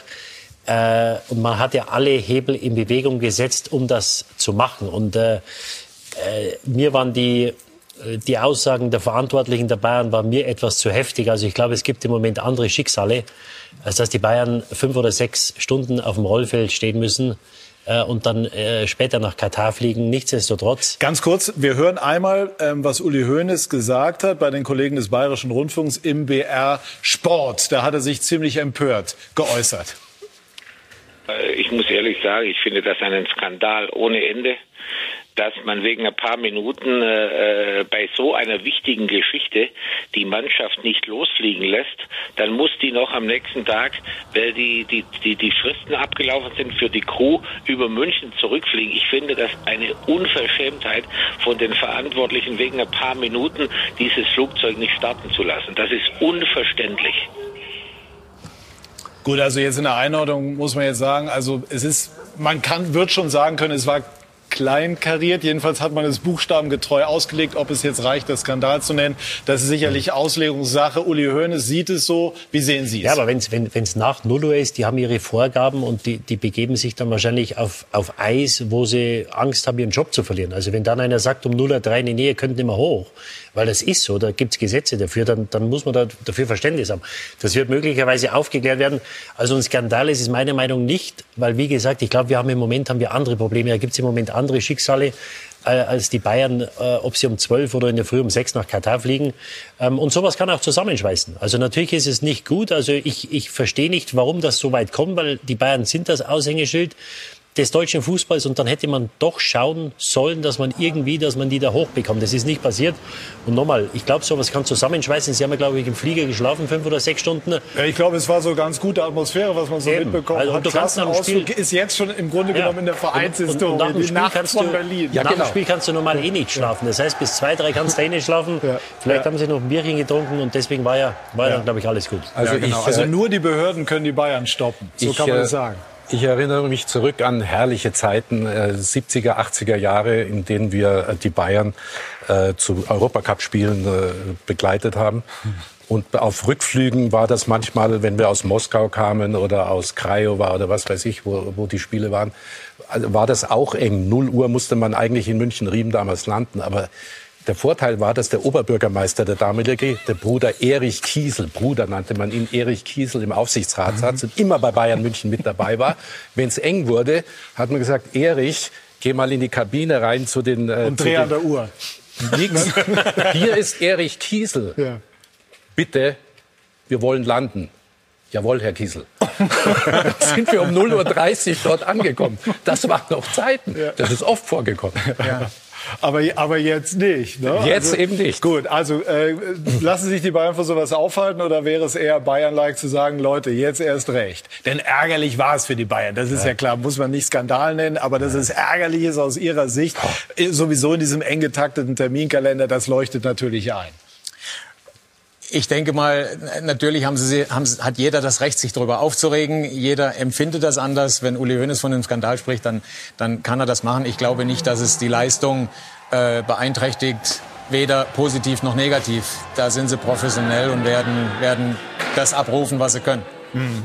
Äh, und man hat ja alle Hebel in Bewegung gesetzt, um das zu machen. Und äh, äh, mir waren die, die Aussagen der Verantwortlichen der Bayern waren mir etwas zu heftig. Also ich glaube, es gibt im Moment andere Schicksale, als dass die Bayern fünf oder sechs Stunden auf dem Rollfeld stehen müssen äh, und dann äh, später nach Katar fliegen. Nichtsdestotrotz. Ganz kurz, wir hören einmal, ähm, was Uli Hoeneß gesagt hat bei den Kollegen des Bayerischen Rundfunks im BR Sport. Da hat er sich ziemlich empört geäußert. Äh, ich muss ehrlich sagen, ich finde das einen Skandal ohne Ende dass man wegen ein paar Minuten äh, äh, bei so einer wichtigen Geschichte die Mannschaft nicht losfliegen lässt, dann muss die noch am nächsten Tag, weil die, die, die, die Fristen abgelaufen sind für die Crew, über München zurückfliegen. Ich finde das eine Unverschämtheit von den Verantwortlichen, wegen ein paar Minuten dieses Flugzeug nicht starten zu lassen. Das ist unverständlich. Gut, also jetzt in der Einordnung muss man jetzt sagen, also es ist, man kann, wird schon sagen können, es war kleinkariert. Jedenfalls hat man es buchstabengetreu ausgelegt. Ob es jetzt reicht, das Skandal zu nennen, das ist sicherlich Auslegungssache. Uli Hoeneß sieht es so. Wie sehen Sie es? Ja, aber wenn's, wenn es nach Null Uhr ist, die haben ihre Vorgaben und die, die begeben sich dann wahrscheinlich auf, auf Eis, wo sie Angst haben, ihren Job zu verlieren. Also wenn dann einer sagt, um 0.03 Uhr in die Nähe, könnt nicht mehr hoch, weil das ist so, da gibt es Gesetze dafür, dann, dann muss man da, dafür Verständnis haben. Das wird möglicherweise aufgeklärt werden. Also ein Skandal ist es meiner Meinung nicht, weil wie gesagt, ich glaube, wir haben im Moment haben wir andere Probleme. Da gibt es im Moment andere Schicksale äh, als die Bayern, äh, ob sie um 12 oder in der Früh um 6 nach Katar fliegen. Ähm, und sowas kann auch zusammenschweißen. Also natürlich ist es nicht gut. Also ich, ich verstehe nicht, warum das so weit kommt, weil die Bayern sind das Aushängeschild. Des deutschen Fußballs und dann hätte man doch schauen sollen, dass man irgendwie, dass man die da hochbekommt. Das ist nicht passiert. Und nochmal, ich glaube, sowas kann zusammenschweißen. Sie haben ja, glaube ich, im Flieger geschlafen, fünf oder sechs Stunden. Ja, ich glaube, es war so ganz gute Atmosphäre, was man so Eben. mitbekommen also, hat. Du kannst nach Spiel ist jetzt schon im Grunde genommen ja. in der Vereinshistorie. Und, und, Nacht von du, Berlin. Ja, nach genau. dem Spiel kannst du normal eh nicht schlafen. Das heißt, bis zwei, drei kannst du eh nicht schlafen. Ja. Vielleicht haben sie noch ein Bierchen getrunken und deswegen war ja, war ja. dann, glaube ich, alles gut. Also, genau. ich, also äh, nur die Behörden können die Bayern stoppen. So ich, kann man das äh, sagen. Ich erinnere mich zurück an herrliche Zeiten, äh, 70er, 80er Jahre, in denen wir äh, die Bayern äh, zu Europacup-Spielen äh, begleitet haben. Und auf Rückflügen war das manchmal, wenn wir aus Moskau kamen oder aus Craiova oder was weiß ich, wo, wo die Spiele waren, also war das auch eng. Null Uhr musste man eigentlich in München-Riem damals landen. Aber der Vorteil war, dass der Oberbürgermeister, der damalige, der Bruder Erich Kiesel, Bruder nannte man ihn, Erich Kiesel im Aufsichtsrat mhm. saß und immer bei Bayern München mit dabei war. [LAUGHS] Wenn es eng wurde, hat man gesagt, Erich, geh mal in die Kabine rein zu den... Äh, und dreh an der Uhr. Nix. [LAUGHS] Hier ist Erich Kiesel. Ja. Bitte, wir wollen landen. Jawohl, Herr Kiesel. [LAUGHS] sind wir um 0.30 Uhr dort angekommen. Das waren noch Zeiten. Das ist oft vorgekommen. Ja. Aber, aber jetzt nicht. Ne? Jetzt also, eben nicht. Gut, also äh, lassen sich die Bayern von sowas aufhalten oder wäre es eher Bayern-like zu sagen, Leute, jetzt erst recht? Denn ärgerlich war es für die Bayern, das ist ja, ja klar, muss man nicht Skandal nennen, aber dass es ärgerlich ist aus ihrer Sicht, äh, sowieso in diesem eng getakteten Terminkalender, das leuchtet natürlich ein. Ich denke mal, natürlich haben sie, haben, hat jeder das Recht, sich darüber aufzuregen. Jeder empfindet das anders. Wenn Uli Hoeneß von einem Skandal spricht, dann, dann kann er das machen. Ich glaube nicht, dass es die Leistung äh, beeinträchtigt, weder positiv noch negativ. Da sind sie professionell und werden, werden das abrufen, was sie können. Mhm.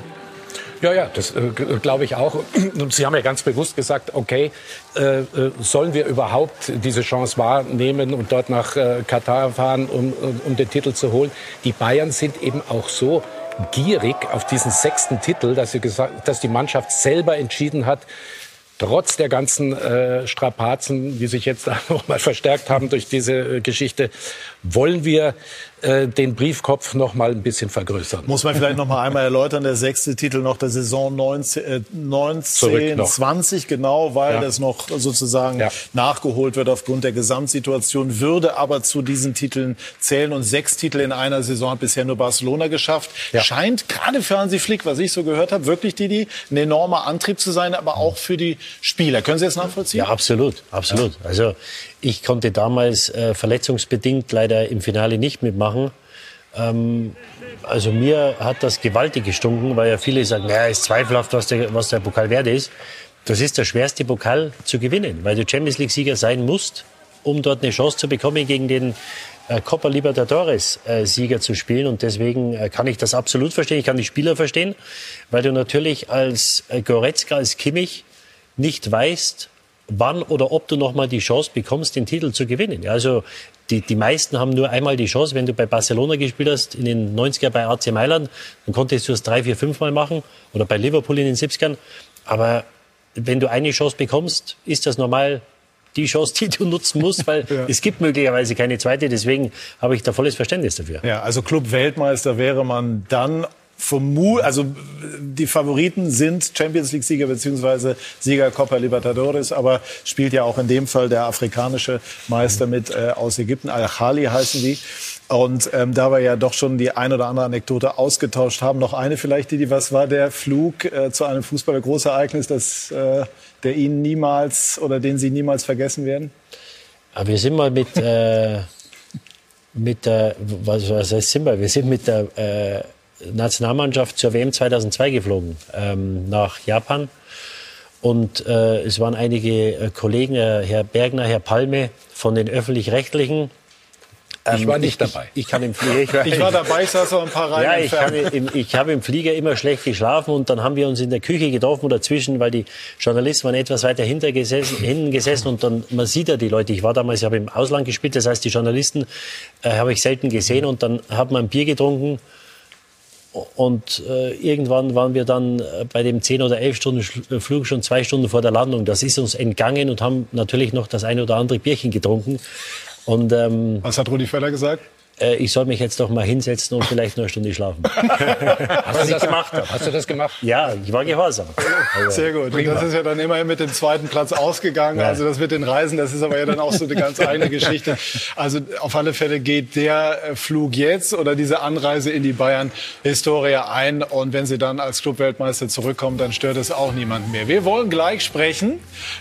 Ja, ja, das äh, glaube ich auch. [CLEARS THROAT] Und Sie haben ja ganz bewusst gesagt, okay, äh, äh, sollen wir überhaupt diese Chance wahrnehmen und dort nach äh, Katar fahren, um, um den Titel zu holen? Die Bayern sind eben auch so gierig auf diesen sechsten Titel, dass, sie gesagt, dass die Mannschaft selber entschieden hat, trotz der ganzen äh, Strapazen, die sich jetzt [LAUGHS] noch mal verstärkt haben durch diese äh, Geschichte, wollen wir äh, den Briefkopf noch mal ein bisschen vergrößern. Muss man vielleicht noch mal einmal erläutern, der sechste Titel noch der Saison 19, äh, 19 20, genau, weil ja. das noch sozusagen ja. nachgeholt wird aufgrund der Gesamtsituation, würde aber zu diesen Titeln zählen und sechs Titel in einer Saison hat bisher nur Barcelona geschafft. Ja. Scheint gerade für Hansi Flick, was ich so gehört habe, wirklich die ein enormer Antrieb zu sein, aber auch für die Spieler. Können Sie das nachvollziehen? Ja, absolut, absolut. Also ich konnte damals äh, verletzungsbedingt leider im Finale nicht mitmachen. Ähm, also mir hat das gewaltig gestunken, weil ja viele sagen, naja, ist zweifelhaft, was der, was der Pokal wert ist. Das ist der schwerste Pokal zu gewinnen, weil du Champions League-Sieger sein musst, um dort eine Chance zu bekommen, gegen den äh, Copa Libertadores-Sieger äh, zu spielen. Und deswegen äh, kann ich das absolut verstehen. Ich kann die Spieler verstehen, weil du natürlich als äh, Goretzka, als Kimmich nicht weißt, wann oder ob du noch mal die Chance bekommst, den Titel zu gewinnen. Also die, die meisten haben nur einmal die Chance. Wenn du bei Barcelona gespielt hast, in den 90er bei AC Mailand, dann konntest du es drei, vier, fünf Mal machen. Oder bei Liverpool in den 70ern. Aber wenn du eine Chance bekommst, ist das normal die Chance, die du nutzen musst, weil [LAUGHS] ja. es gibt möglicherweise keine zweite. Deswegen habe ich da volles Verständnis dafür. Ja, also Club-Weltmeister wäre man dann vermu also die Favoriten sind Champions League Sieger beziehungsweise Sieger Copa Libertadores, aber spielt ja auch in dem Fall der afrikanische Meister mit äh, aus Ägypten, Al-Khali heißen die. Und ähm, da wir ja doch schon die ein oder andere Anekdote ausgetauscht haben, noch eine vielleicht, die, was war der Flug äh, zu einem Fußballer Großereignis, das, äh, der Ihnen niemals oder den Sie niemals vergessen werden? Aber wir sind mal mit, äh, mit der, was, was heißt sind wir? Wir sind mit der äh, Nationalmannschaft zur WM 2002 geflogen, ähm, nach Japan. Und äh, es waren einige äh, Kollegen, äh, Herr Bergner, Herr Palme von den Öffentlich-Rechtlichen. Ähm, ich war nicht ich, dabei. Ich, ich, kann im Flieger, ich, ich war dabei, ich saß auch ein paar Reihen Ja, ich habe, im, ich habe im Flieger immer schlecht geschlafen und dann haben wir uns in der Küche getroffen oder dazwischen, weil die Journalisten waren etwas weiter hinter gesessen, hinten gesessen und dann, man sieht ja die Leute. Ich war damals, ich habe im Ausland gespielt, das heißt, die Journalisten äh, habe ich selten gesehen und dann hat man ein Bier getrunken und äh, irgendwann waren wir dann äh, bei dem 10 oder 11 Stunden äh, Flug schon zwei Stunden vor der Landung. Das ist uns entgangen und haben natürlich noch das eine oder andere Bierchen getrunken. Und, ähm, Was hat Rudi Völler gesagt? Äh, ich soll mich jetzt doch mal hinsetzen und vielleicht noch eine Stunde schlafen. [LAUGHS] Hast du, das gemacht? Hast du das gemacht? Ja, ich war gehorsam. Also, Sehr gut. Und das ist ja dann immerhin mit dem zweiten Platz ausgegangen. Ja. Also das mit den Reisen, das ist aber ja dann auch so eine ganz eigene [LAUGHS] Geschichte. Also auf alle Fälle geht der äh, Flug jetzt oder diese Anreise in die Bayern-Historie ein. Und wenn sie dann als Clubweltmeister zurückkommen, dann stört es auch niemand mehr. Wir wollen gleich sprechen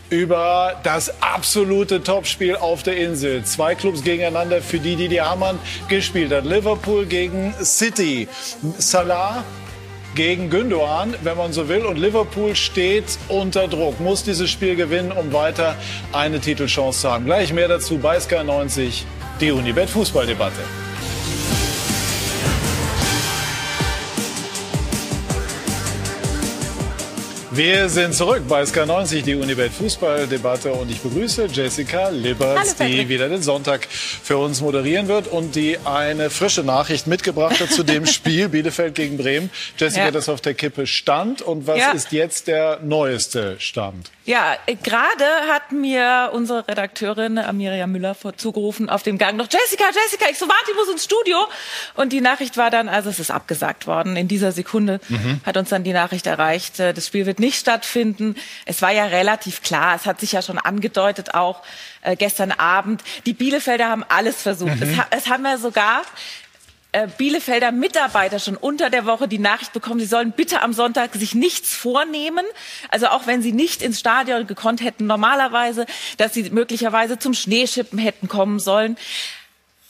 über das absolute Topspiel auf der Insel. Zwei Clubs gegeneinander, für die Didi Hamann gespielt hat. Liverpool gegen City. Salah gegen Gündogan, wenn man so will. Und Liverpool steht unter Druck, muss dieses Spiel gewinnen, um weiter eine Titelchance zu haben. Gleich mehr dazu bei Sky 90, die Unibet Fußballdebatte. Wir sind zurück bei SK90, die Unibet Fußballdebatte und ich begrüße Jessica Liberts, die wieder den Sonntag für uns moderieren wird und die eine frische Nachricht mitgebracht hat zu dem [LAUGHS] Spiel Bielefeld gegen Bremen. Jessica, ja. das auf der Kippe stand und was ja. ist jetzt der neueste Stand? Ja, gerade hat mir unsere Redakteurin Amiria Müller zugerufen auf dem Gang noch Jessica, Jessica, ich so warte, ich muss ins Studio und die Nachricht war dann, also es ist abgesagt worden. In dieser Sekunde mhm. hat uns dann die Nachricht erreicht, äh, das Spiel wird nicht stattfinden. Es war ja relativ klar, es hat sich ja schon angedeutet auch äh, gestern Abend. Die Bielefelder haben alles versucht. Mhm. Es, es haben ja sogar äh, Bielefelder Mitarbeiter schon unter der Woche die Nachricht bekommen, sie sollen bitte am Sonntag sich nichts vornehmen. Also auch wenn sie nicht ins Stadion gekonnt hätten normalerweise, dass sie möglicherweise zum Schneeschippen hätten kommen sollen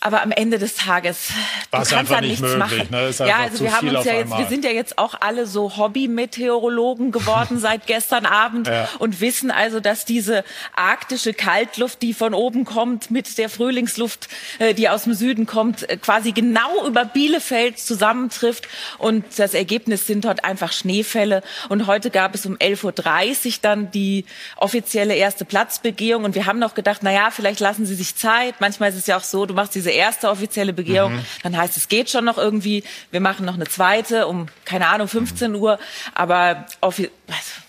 aber am Ende des Tages du kannst da nichts möglich, machen. Ne? ja, also wir haben uns ja jetzt, wir sind ja jetzt auch alle so Hobby-Meteorologen geworden [LAUGHS] seit gestern Abend ja. und wissen also, dass diese arktische Kaltluft, die von oben kommt, mit der Frühlingsluft, äh, die aus dem Süden kommt, äh, quasi genau über Bielefeld zusammentrifft und das Ergebnis sind dort einfach Schneefälle und heute gab es um 11:30 Uhr dann die offizielle erste Platzbegehung und wir haben noch gedacht, na ja, vielleicht lassen sie sich Zeit. Manchmal ist es ja auch so, du machst diese erste offizielle Begehung, mhm. dann heißt es geht schon noch irgendwie. Wir machen noch eine zweite um keine Ahnung 15 Uhr, aber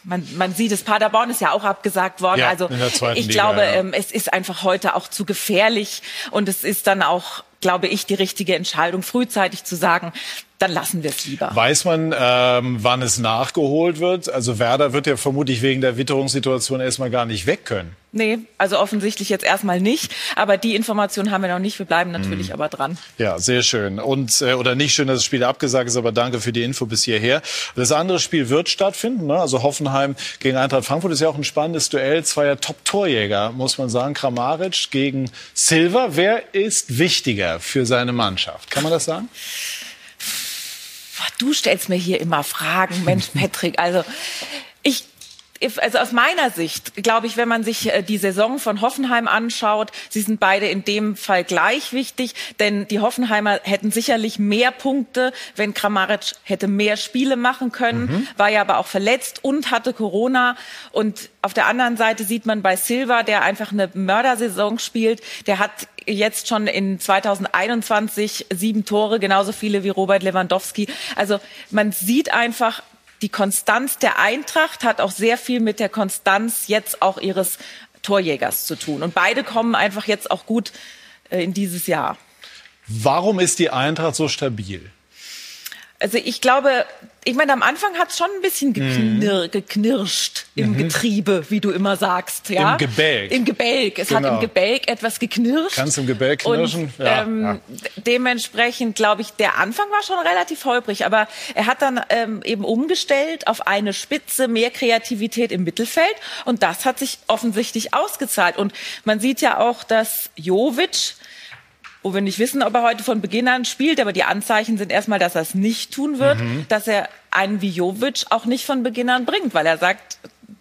man, man sieht es. Paderborn ist ja auch abgesagt worden. Ja, also ich Liga, glaube, ja. ähm, es ist einfach heute auch zu gefährlich und es ist dann auch glaube ich, die richtige Entscheidung, frühzeitig zu sagen, dann lassen wir es lieber. Weiß man, ähm, wann es nachgeholt wird? Also Werder wird ja vermutlich wegen der Witterungssituation erstmal gar nicht weg können. Nee, also offensichtlich jetzt erstmal nicht. Aber die Information haben wir noch nicht. Wir bleiben natürlich mhm. aber dran. Ja, sehr schön. Und äh, oder nicht schön, dass das Spiel abgesagt ist, aber danke für die Info bis hierher. Das andere Spiel wird stattfinden. Ne? Also Hoffenheim gegen Eintracht Frankfurt ist ja auch ein spannendes Duell zweier Top-Torjäger, muss man sagen. Kramaric gegen Silva. Wer ist wichtiger für seine Mannschaft? Kann man das sagen? Du stellst mir hier immer Fragen, Mensch, [LAUGHS] Patrick. Also ich also aus meiner Sicht glaube ich, wenn man sich äh, die Saison von Hoffenheim anschaut, sie sind beide in dem Fall gleich wichtig, denn die Hoffenheimer hätten sicherlich mehr Punkte, wenn Kramaric hätte mehr Spiele machen können, mhm. war ja aber auch verletzt und hatte Corona. Und auf der anderen Seite sieht man bei Silva, der einfach eine Mördersaison spielt, der hat jetzt schon in 2021 sieben Tore, genauso viele wie Robert Lewandowski. Also man sieht einfach, die Konstanz der Eintracht hat auch sehr viel mit der Konstanz jetzt auch ihres Torjägers zu tun. Und beide kommen einfach jetzt auch gut äh, in dieses Jahr. Warum ist die Eintracht so stabil? Also ich glaube, ich meine, am Anfang hat es schon ein bisschen geknir mhm. geknirscht im mhm. Getriebe, wie du immer sagst. Ja? Im Gebälk. Im Gebälk. Es genau. hat im Gebälk etwas geknirscht. Kannst im Gebälk knirschen? Und, ja. Ähm, ja. Dementsprechend glaube ich, der Anfang war schon relativ holprig, aber er hat dann ähm, eben umgestellt auf eine Spitze, mehr Kreativität im Mittelfeld und das hat sich offensichtlich ausgezahlt. Und man sieht ja auch, dass Jovic wo wir nicht wissen, ob er heute von Beginn an spielt, aber die Anzeichen sind erstmal, dass er es nicht tun wird, mhm. dass er einen wie Jovic auch nicht von Beginn an bringt, weil er sagt,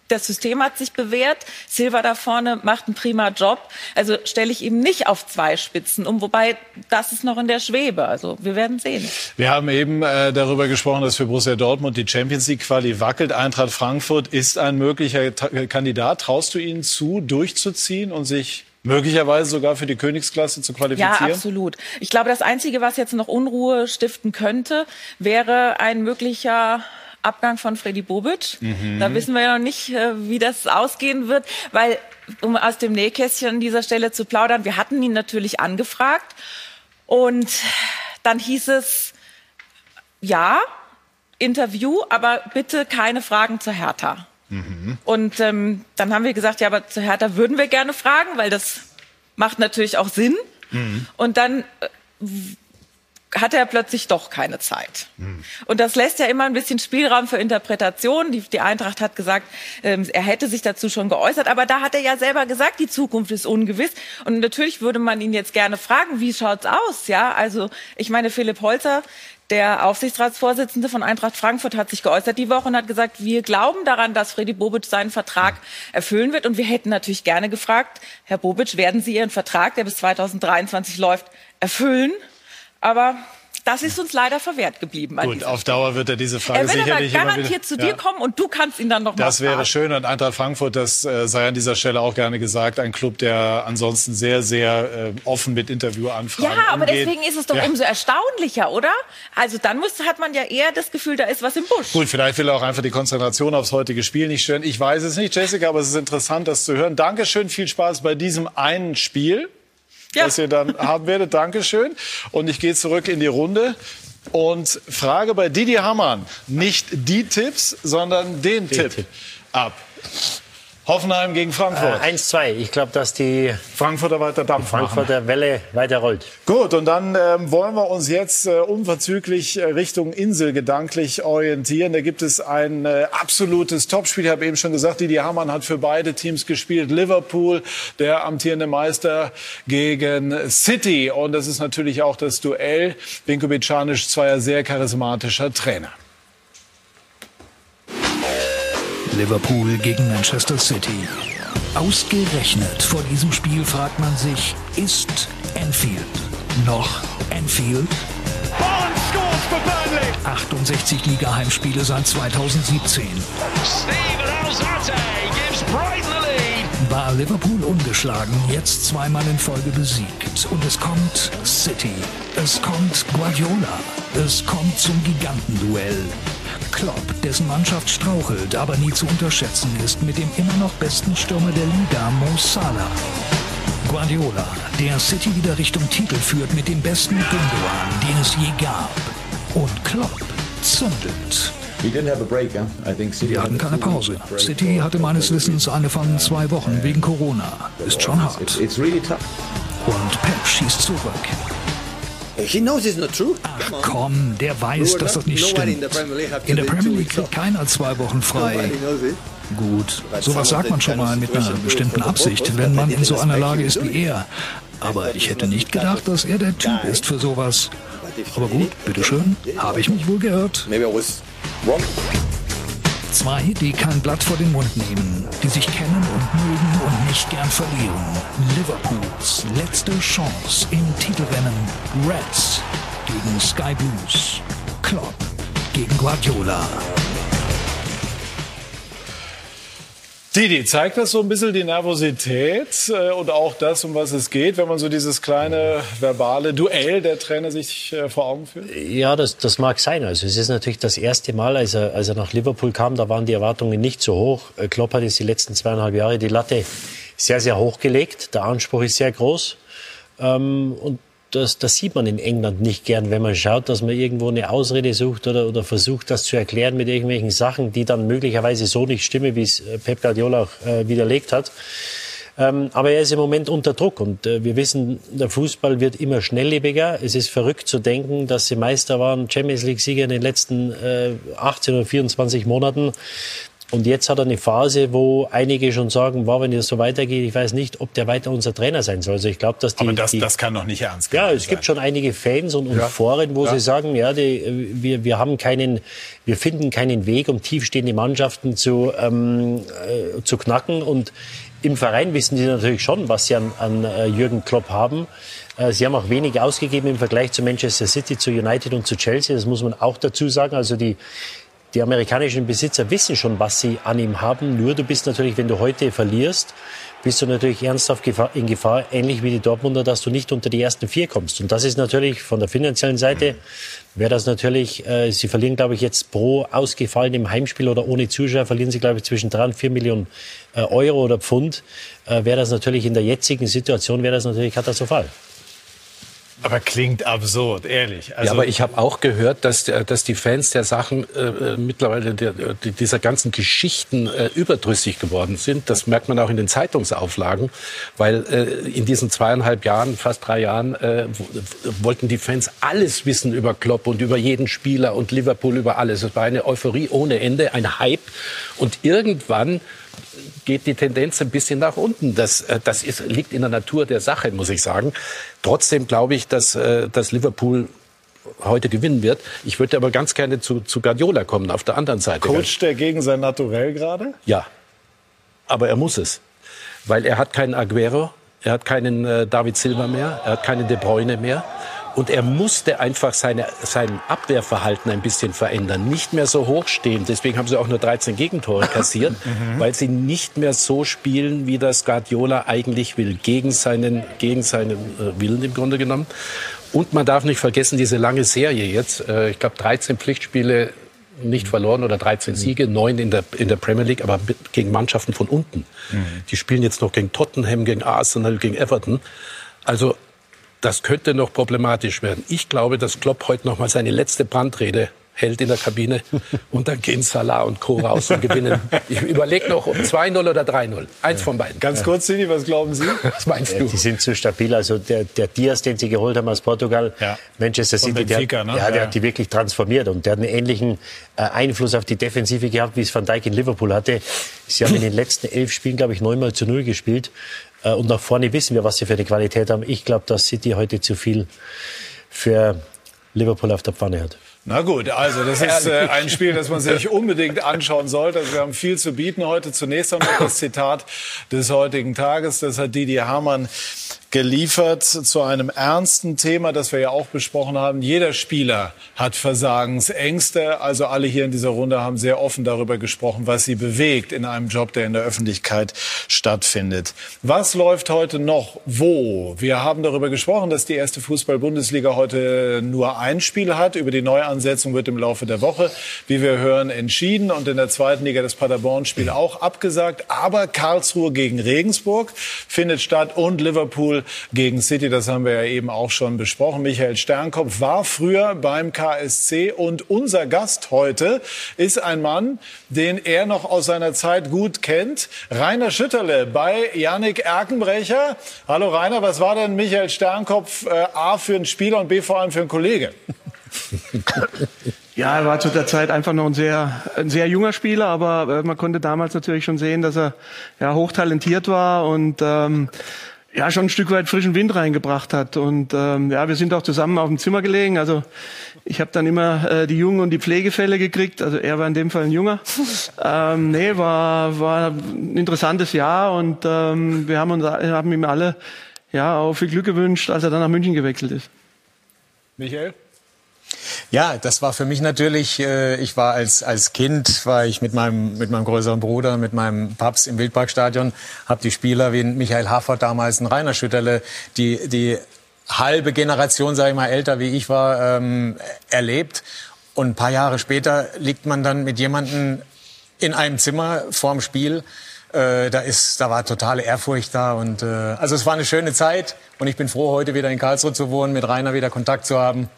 das System hat sich bewährt. Silva da vorne macht einen prima Job. Also stelle ich ihm nicht auf zwei Spitzen um, wobei das ist noch in der Schwebe. Also wir werden sehen. Wir haben eben äh, darüber gesprochen, dass für Borussia Dortmund die Champions League Quali wackelt. Eintracht Frankfurt ist ein möglicher Kandidat. Traust du ihnen zu, durchzuziehen und sich Möglicherweise sogar für die Königsklasse zu qualifizieren? Ja, absolut. Ich glaube, das Einzige, was jetzt noch Unruhe stiften könnte, wäre ein möglicher Abgang von Freddy Bobic. Mhm. Da wissen wir ja noch nicht, äh, wie das ausgehen wird, weil, um aus dem Nähkästchen an dieser Stelle zu plaudern, wir hatten ihn natürlich angefragt Und dann hieß es, ja, Interview, aber bitte keine Fragen zur Hertha. Mhm. Und ähm, dann haben wir gesagt, ja, aber zur Hertha würden wir gerne fragen, weil das macht natürlich auch Sinn. Mhm. Und dann äh, hatte er plötzlich doch keine Zeit. Hm. Und das lässt ja immer ein bisschen Spielraum für Interpretation. Die, die Eintracht hat gesagt, ähm, er hätte sich dazu schon geäußert, aber da hat er ja selber gesagt, die Zukunft ist ungewiss. Und natürlich würde man ihn jetzt gerne fragen, wie schaut's aus? Ja, also ich meine, Philipp Holzer, der Aufsichtsratsvorsitzende von Eintracht Frankfurt hat sich geäußert die Woche und hat gesagt, wir glauben daran, dass Freddy Bobic seinen Vertrag erfüllen wird. Und wir hätten natürlich gerne gefragt, Herr Bobic, werden Sie Ihren Vertrag, der bis 2023 läuft, erfüllen? Aber das ist uns leider verwehrt geblieben. Gut, auf Dauer wird er diese Frage er sicherlich aber garantiert wieder, zu dir ja. kommen und du kannst ihn dann noch Das wäre fragen. schön und Eintracht Frankfurt, das äh, sei an dieser Stelle auch gerne gesagt, ein Club, der ansonsten sehr, sehr äh, offen mit Interviewanfragen Ja, aber umgeht. deswegen ist es doch ja. umso erstaunlicher, oder? Also dann muss, hat man ja eher das Gefühl, da ist was im Busch. Gut, vielleicht will er auch einfach die Konzentration aufs heutige Spiel nicht stören. Ich weiß es nicht, Jessica, aber es ist interessant, das zu hören. Dankeschön, viel Spaß bei diesem einen Spiel ja. das ihr dann haben werdet. Dankeschön. Und ich gehe zurück in die Runde und frage bei Didi Hammann nicht die Tipps, sondern den, den Tipp, Tipp ab. Hoffenheim gegen Frankfurt. Äh, 1-2. Ich glaube, dass die Frankfurter weiter Dampf Frankfurter machen. Welle weiter rollt. Gut, und dann ähm, wollen wir uns jetzt äh, unverzüglich äh, Richtung Insel gedanklich orientieren. Da gibt es ein äh, absolutes Topspiel. Ich habe eben schon gesagt, Didi Hamann hat für beide Teams gespielt. Liverpool, der amtierende Meister gegen City. Und das ist natürlich auch das Duell. Binko Bicanic, zweier sehr charismatischer Trainer. Liverpool gegen Manchester City. Ausgerechnet vor diesem Spiel fragt man sich, ist Enfield noch Enfield? 68 Liga-Heimspiele seit 2017. War Liverpool ungeschlagen, jetzt zweimal in Folge besiegt. Und es kommt City. Es kommt Guardiola. Es kommt zum Gigantenduell. Klopp, dessen Mannschaft strauchelt, aber nie zu unterschätzen ist, mit dem immer noch besten Stürmer der Liga, Mo Salah. Guardiola, der City wieder Richtung Titel führt mit dem besten Gündogan, den es je gab. Und Klopp zündelt. Wir hatten keine Pause. City hatte meines Wissens eine von zwei Wochen wegen Corona. Ist schon hart. Und Pep schießt zurück. Ach komm, der weiß, dass das nicht stimmt. In der Premier League kriegt keiner zwei Wochen frei. Gut, sowas sagt man schon mal mit einer bestimmten Absicht, wenn man in so einer Lage ist wie er. Aber ich hätte nicht gedacht, dass er der Typ ist für sowas. Aber gut, bitteschön, habe ich mich wohl gehört. Zwei, die kein Blatt vor den Mund nehmen, die sich kennen und mögen und nicht gern verlieren. Liverpools letzte Chance im Titelrennen. Reds gegen Sky Blues. Klopp gegen Guardiola. Didi, zeigt das so ein bisschen die Nervosität äh, und auch das, um was es geht, wenn man so dieses kleine verbale Duell der Trainer sich äh, vor Augen führt? Ja, das, das mag sein. Also es ist natürlich das erste Mal, als er, als er nach Liverpool kam, da waren die Erwartungen nicht so hoch. Äh, Klopp hat jetzt die letzten zweieinhalb Jahre die Latte sehr, sehr hoch gelegt. Der Anspruch ist sehr groß. Ähm, und das, das sieht man in England nicht gern, wenn man schaut, dass man irgendwo eine Ausrede sucht oder, oder versucht, das zu erklären mit irgendwelchen Sachen, die dann möglicherweise so nicht stimmen, wie es äh, Pep Guardiola auch äh, widerlegt hat. Ähm, aber er ist im Moment unter Druck und äh, wir wissen, der Fußball wird immer schnelllebiger. Es ist verrückt zu denken, dass sie Meister waren, Champions League-Sieger in den letzten äh, 18 oder 24 Monaten. Und jetzt hat er eine Phase, wo einige schon sagen, wow, wenn das so weitergeht, ich weiß nicht, ob der weiter unser Trainer sein soll. Also ich glaube, dass die, Aber das, die, das kann doch nicht ernst. Ja, es sein. gibt schon einige Fans und, und ja. Foren, wo ja. sie sagen, ja, die, wir, wir haben keinen, wir finden keinen Weg, um tiefstehende Mannschaften zu, ähm, äh, zu knacken. Und im Verein wissen sie natürlich schon, was sie an, an äh, Jürgen Klopp haben. Äh, sie haben auch wenig ausgegeben im Vergleich zu Manchester City, zu United und zu Chelsea. Das muss man auch dazu sagen. Also die, die amerikanischen Besitzer wissen schon, was sie an ihm haben. Nur du bist natürlich, wenn du heute verlierst, bist du natürlich ernsthaft in Gefahr, ähnlich wie die Dortmunder, dass du nicht unter die ersten vier kommst. Und das ist natürlich von der finanziellen Seite, wäre das natürlich, äh, sie verlieren, glaube ich, jetzt pro ausgefallenem Heimspiel oder ohne Zuschauer, verlieren sie, glaube ich, zwischen drei und vier Millionen äh, Euro oder Pfund, äh, wäre das natürlich in der jetzigen Situation, wäre das natürlich katastrophal. Aber klingt absurd, ehrlich. Also ja, aber ich habe auch gehört, dass, dass die Fans der Sachen äh, äh mittlerweile der, dieser ganzen Geschichten äh, überdrüssig geworden sind. Das merkt man auch in den Zeitungsauflagen, weil äh, in diesen zweieinhalb Jahren, fast drei Jahren, äh, wollten die Fans alles wissen über Klopp und über jeden Spieler und Liverpool über alles. Es war eine Euphorie ohne Ende, ein Hype. Und irgendwann geht die Tendenz ein bisschen nach unten. Das, äh, das ist, liegt in der Natur der Sache, muss ich sagen. Trotzdem glaube ich, dass, äh, dass Liverpool heute gewinnen wird. Ich würde aber ganz gerne zu, zu Guardiola kommen, auf der anderen Seite. Coacht er gegen sein Naturell gerade? Ja, aber er muss es. Weil er hat keinen Aguero, er hat keinen äh, David Silva mehr, er hat keinen De Bruyne mehr. Und er musste einfach seine, sein Abwehrverhalten ein bisschen verändern. Nicht mehr so hoch stehen. Deswegen haben sie auch nur 13 Gegentore kassiert, [LAUGHS] mhm. weil sie nicht mehr so spielen, wie das Guardiola eigentlich will. Gegen seinen, gegen seinen äh, Willen im Grunde genommen. Und man darf nicht vergessen, diese lange Serie jetzt. Äh, ich glaube, 13 Pflichtspiele nicht verloren oder 13 Siege, neun in der, in der Premier League, aber gegen Mannschaften von unten. Mhm. Die spielen jetzt noch gegen Tottenham, gegen Arsenal, gegen Everton. Also das könnte noch problematisch werden. Ich glaube, dass Klopp heute noch mal seine letzte Brandrede hält in der Kabine [LAUGHS] und dann gehen Salah und Co. raus und gewinnen. Ich überlege noch um 2-0 oder 3-0. Eins von beiden. Ganz kurz, Sini, was glauben Sie? [LAUGHS] Was meinst du? Die sind zu stabil. Also der, der Diaz, den sie geholt haben aus Portugal, ja. Manchester City, der, Benfica, ne? ja, der ja. hat die wirklich transformiert und der hat einen ähnlichen äh, Einfluss auf die Defensive gehabt, wie es Van Dijk in Liverpool hatte. Sie haben in den letzten elf Spielen, glaube ich, neunmal zu null gespielt. Äh, und nach vorne wissen wir, was sie für eine Qualität haben. Ich glaube, dass City heute zu viel für Liverpool auf der Pfanne hat. Na gut, also das ist äh, ein Spiel, das man sich unbedingt anschauen sollte. Also wir haben viel zu bieten heute. Zunächst einmal das Zitat des heutigen Tages. Das hat Didi Hamann geliefert zu einem ernsten Thema, das wir ja auch besprochen haben. Jeder Spieler hat Versagensängste. Also alle hier in dieser Runde haben sehr offen darüber gesprochen, was sie bewegt in einem Job, der in der Öffentlichkeit stattfindet. Was läuft heute noch wo? Wir haben darüber gesprochen, dass die erste Fußball-Bundesliga heute nur ein Spiel hat. Über die Neuansetzung wird im Laufe der Woche, wie wir hören, entschieden. Und in der zweiten Liga das Paderborn-Spiel auch abgesagt. Aber Karlsruhe gegen Regensburg findet statt und Liverpool gegen City, das haben wir ja eben auch schon besprochen. Michael Sternkopf war früher beim KSC und unser Gast heute ist ein Mann, den er noch aus seiner Zeit gut kennt. Rainer Schütterle bei Yannick Erkenbrecher. Hallo Rainer, was war denn Michael Sternkopf äh, A für ein Spieler und B vor allem für ein Kollege? Ja, er war zu der Zeit einfach noch ein sehr, ein sehr junger Spieler, aber äh, man konnte damals natürlich schon sehen, dass er ja, hochtalentiert war und ähm, ja schon ein Stück weit frischen Wind reingebracht hat. Und ähm, ja, wir sind auch zusammen auf dem Zimmer gelegen. Also ich habe dann immer äh, die Jungen und die Pflegefälle gekriegt. Also er war in dem Fall ein Junger. [LAUGHS] ähm, nee, war war ein interessantes Jahr und ähm, wir haben uns haben ihm alle ja auch viel Glück gewünscht, als er dann nach München gewechselt ist. Michael? Ja, das war für mich natürlich, äh, ich war als, als Kind, war ich mit meinem, mit meinem größeren Bruder, mit meinem Paps im Wildparkstadion, habe die Spieler wie Michael Haffert damals, ein Rainer Schütterle, die, die halbe Generation, sage ich mal, älter wie ich war, ähm, erlebt. Und ein paar Jahre später liegt man dann mit jemandem in einem Zimmer vorm Spiel. Äh, da ist, da war totale Ehrfurcht da und äh, also es war eine schöne Zeit und ich bin froh, heute wieder in Karlsruhe zu wohnen, mit Rainer wieder Kontakt zu haben.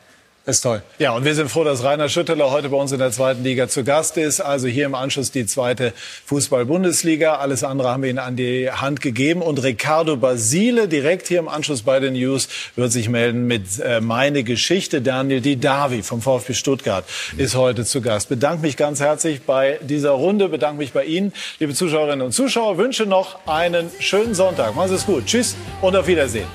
Ist toll. Ja, und wir sind froh, dass Rainer Schütteler heute bei uns in der zweiten Liga zu Gast ist. Also hier im Anschluss die zweite Fußball-Bundesliga. Alles andere haben wir Ihnen an die Hand gegeben. Und Ricardo Basile, direkt hier im Anschluss bei den News, wird sich melden mit äh, Meine Geschichte. Daniel Didavi vom VfB Stuttgart ist heute zu Gast. Bedanke mich ganz herzlich bei dieser Runde. Bedanke mich bei Ihnen, liebe Zuschauerinnen und Zuschauer. Wünsche noch einen schönen Sonntag. Machen Sie es gut. Tschüss und auf Wiedersehen.